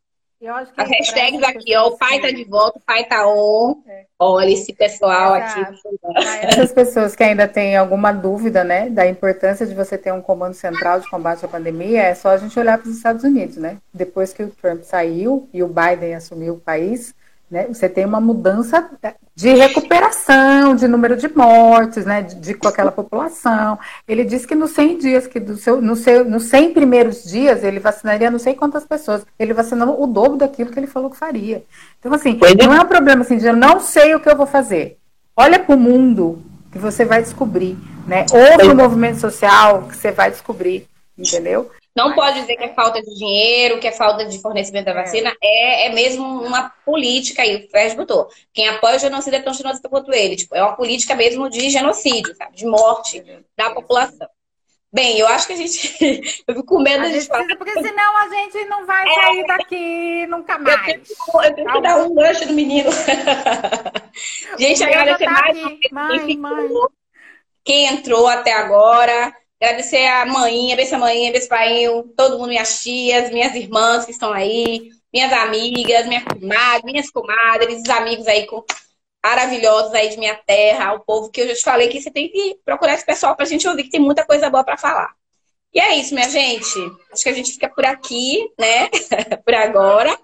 As hashtags aqui, ó, o pai tá de volta, o pai tá on. É. Olha esse pessoal Exato. aqui. [LAUGHS] Essas pessoas que ainda têm alguma dúvida, né, da importância de você ter um comando central de combate à pandemia, é só a gente olhar para os Estados Unidos, né? Depois que o Trump saiu e o Biden assumiu o país, né, você tem uma mudança de recuperação, de número de mortes, né, de, de com aquela população. Ele disse que nos 100 dias, que do seu, no seu, nos 100 primeiros dias, ele vacinaria não sei quantas pessoas. Ele vacinou o dobro daquilo que ele falou que faria. Então, assim, é. não é um problema assim de eu não sei o que eu vou fazer. Olha para o mundo que você vai descobrir, né? Ouve o movimento social que você vai descobrir, entendeu? Não Mas, pode dizer que é falta de dinheiro, que é falta de fornecimento da é. vacina. É, é mesmo uma política aí, o Fred botou. Quem apoia o genocídio é tão genocida quanto ele. Tipo, é uma política mesmo de genocídio, sabe? De morte da população. Bem, eu acho que a gente. [LAUGHS] eu fico com medo a de gente falar. Porque senão a gente não vai é. sair daqui nunca mais. Eu tenho, eu tenho que dar um gancho no menino. [LAUGHS] gente, agradecer tá mais. Mãe, mãe. Quem entrou até agora. Agradecer a mãinha, beijo a mãinha, beijo painho, todo mundo, minhas tias, minhas irmãs que estão aí, minhas amigas, minha comadre, minhas comadres, os amigos aí com, maravilhosos aí de minha terra, o povo que eu já te falei que você tem que procurar esse pessoal pra gente ouvir, que tem muita coisa boa para falar. E é isso, minha gente. Acho que a gente fica por aqui, né? [LAUGHS] por agora.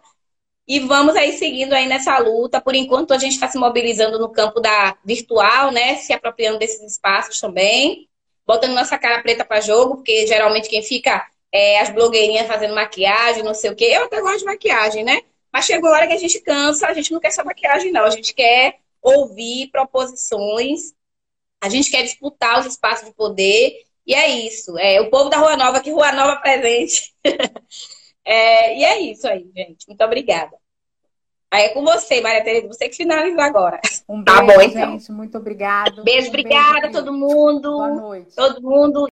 E vamos aí seguindo aí nessa luta. Por enquanto, a gente está se mobilizando no campo da virtual, né? Se apropriando desses espaços também botando nossa cara preta para jogo, porque geralmente quem fica é as blogueirinhas fazendo maquiagem, não sei o quê. Eu até gosto de maquiagem, né? Mas chegou a hora que a gente cansa, a gente não quer só maquiagem, não. A gente quer ouvir proposições, a gente quer disputar os espaços de poder, e é isso. É o povo da Rua Nova, que Rua Nova presente. [LAUGHS] é, e é isso aí, gente. Muito obrigada. Aí é com você, Maria Tereza. Você que finaliza agora. Um beijo, tá bom, então. gente. Muito obrigado. Beijo, um obrigada a todo mundo. Boa noite. Todo mundo.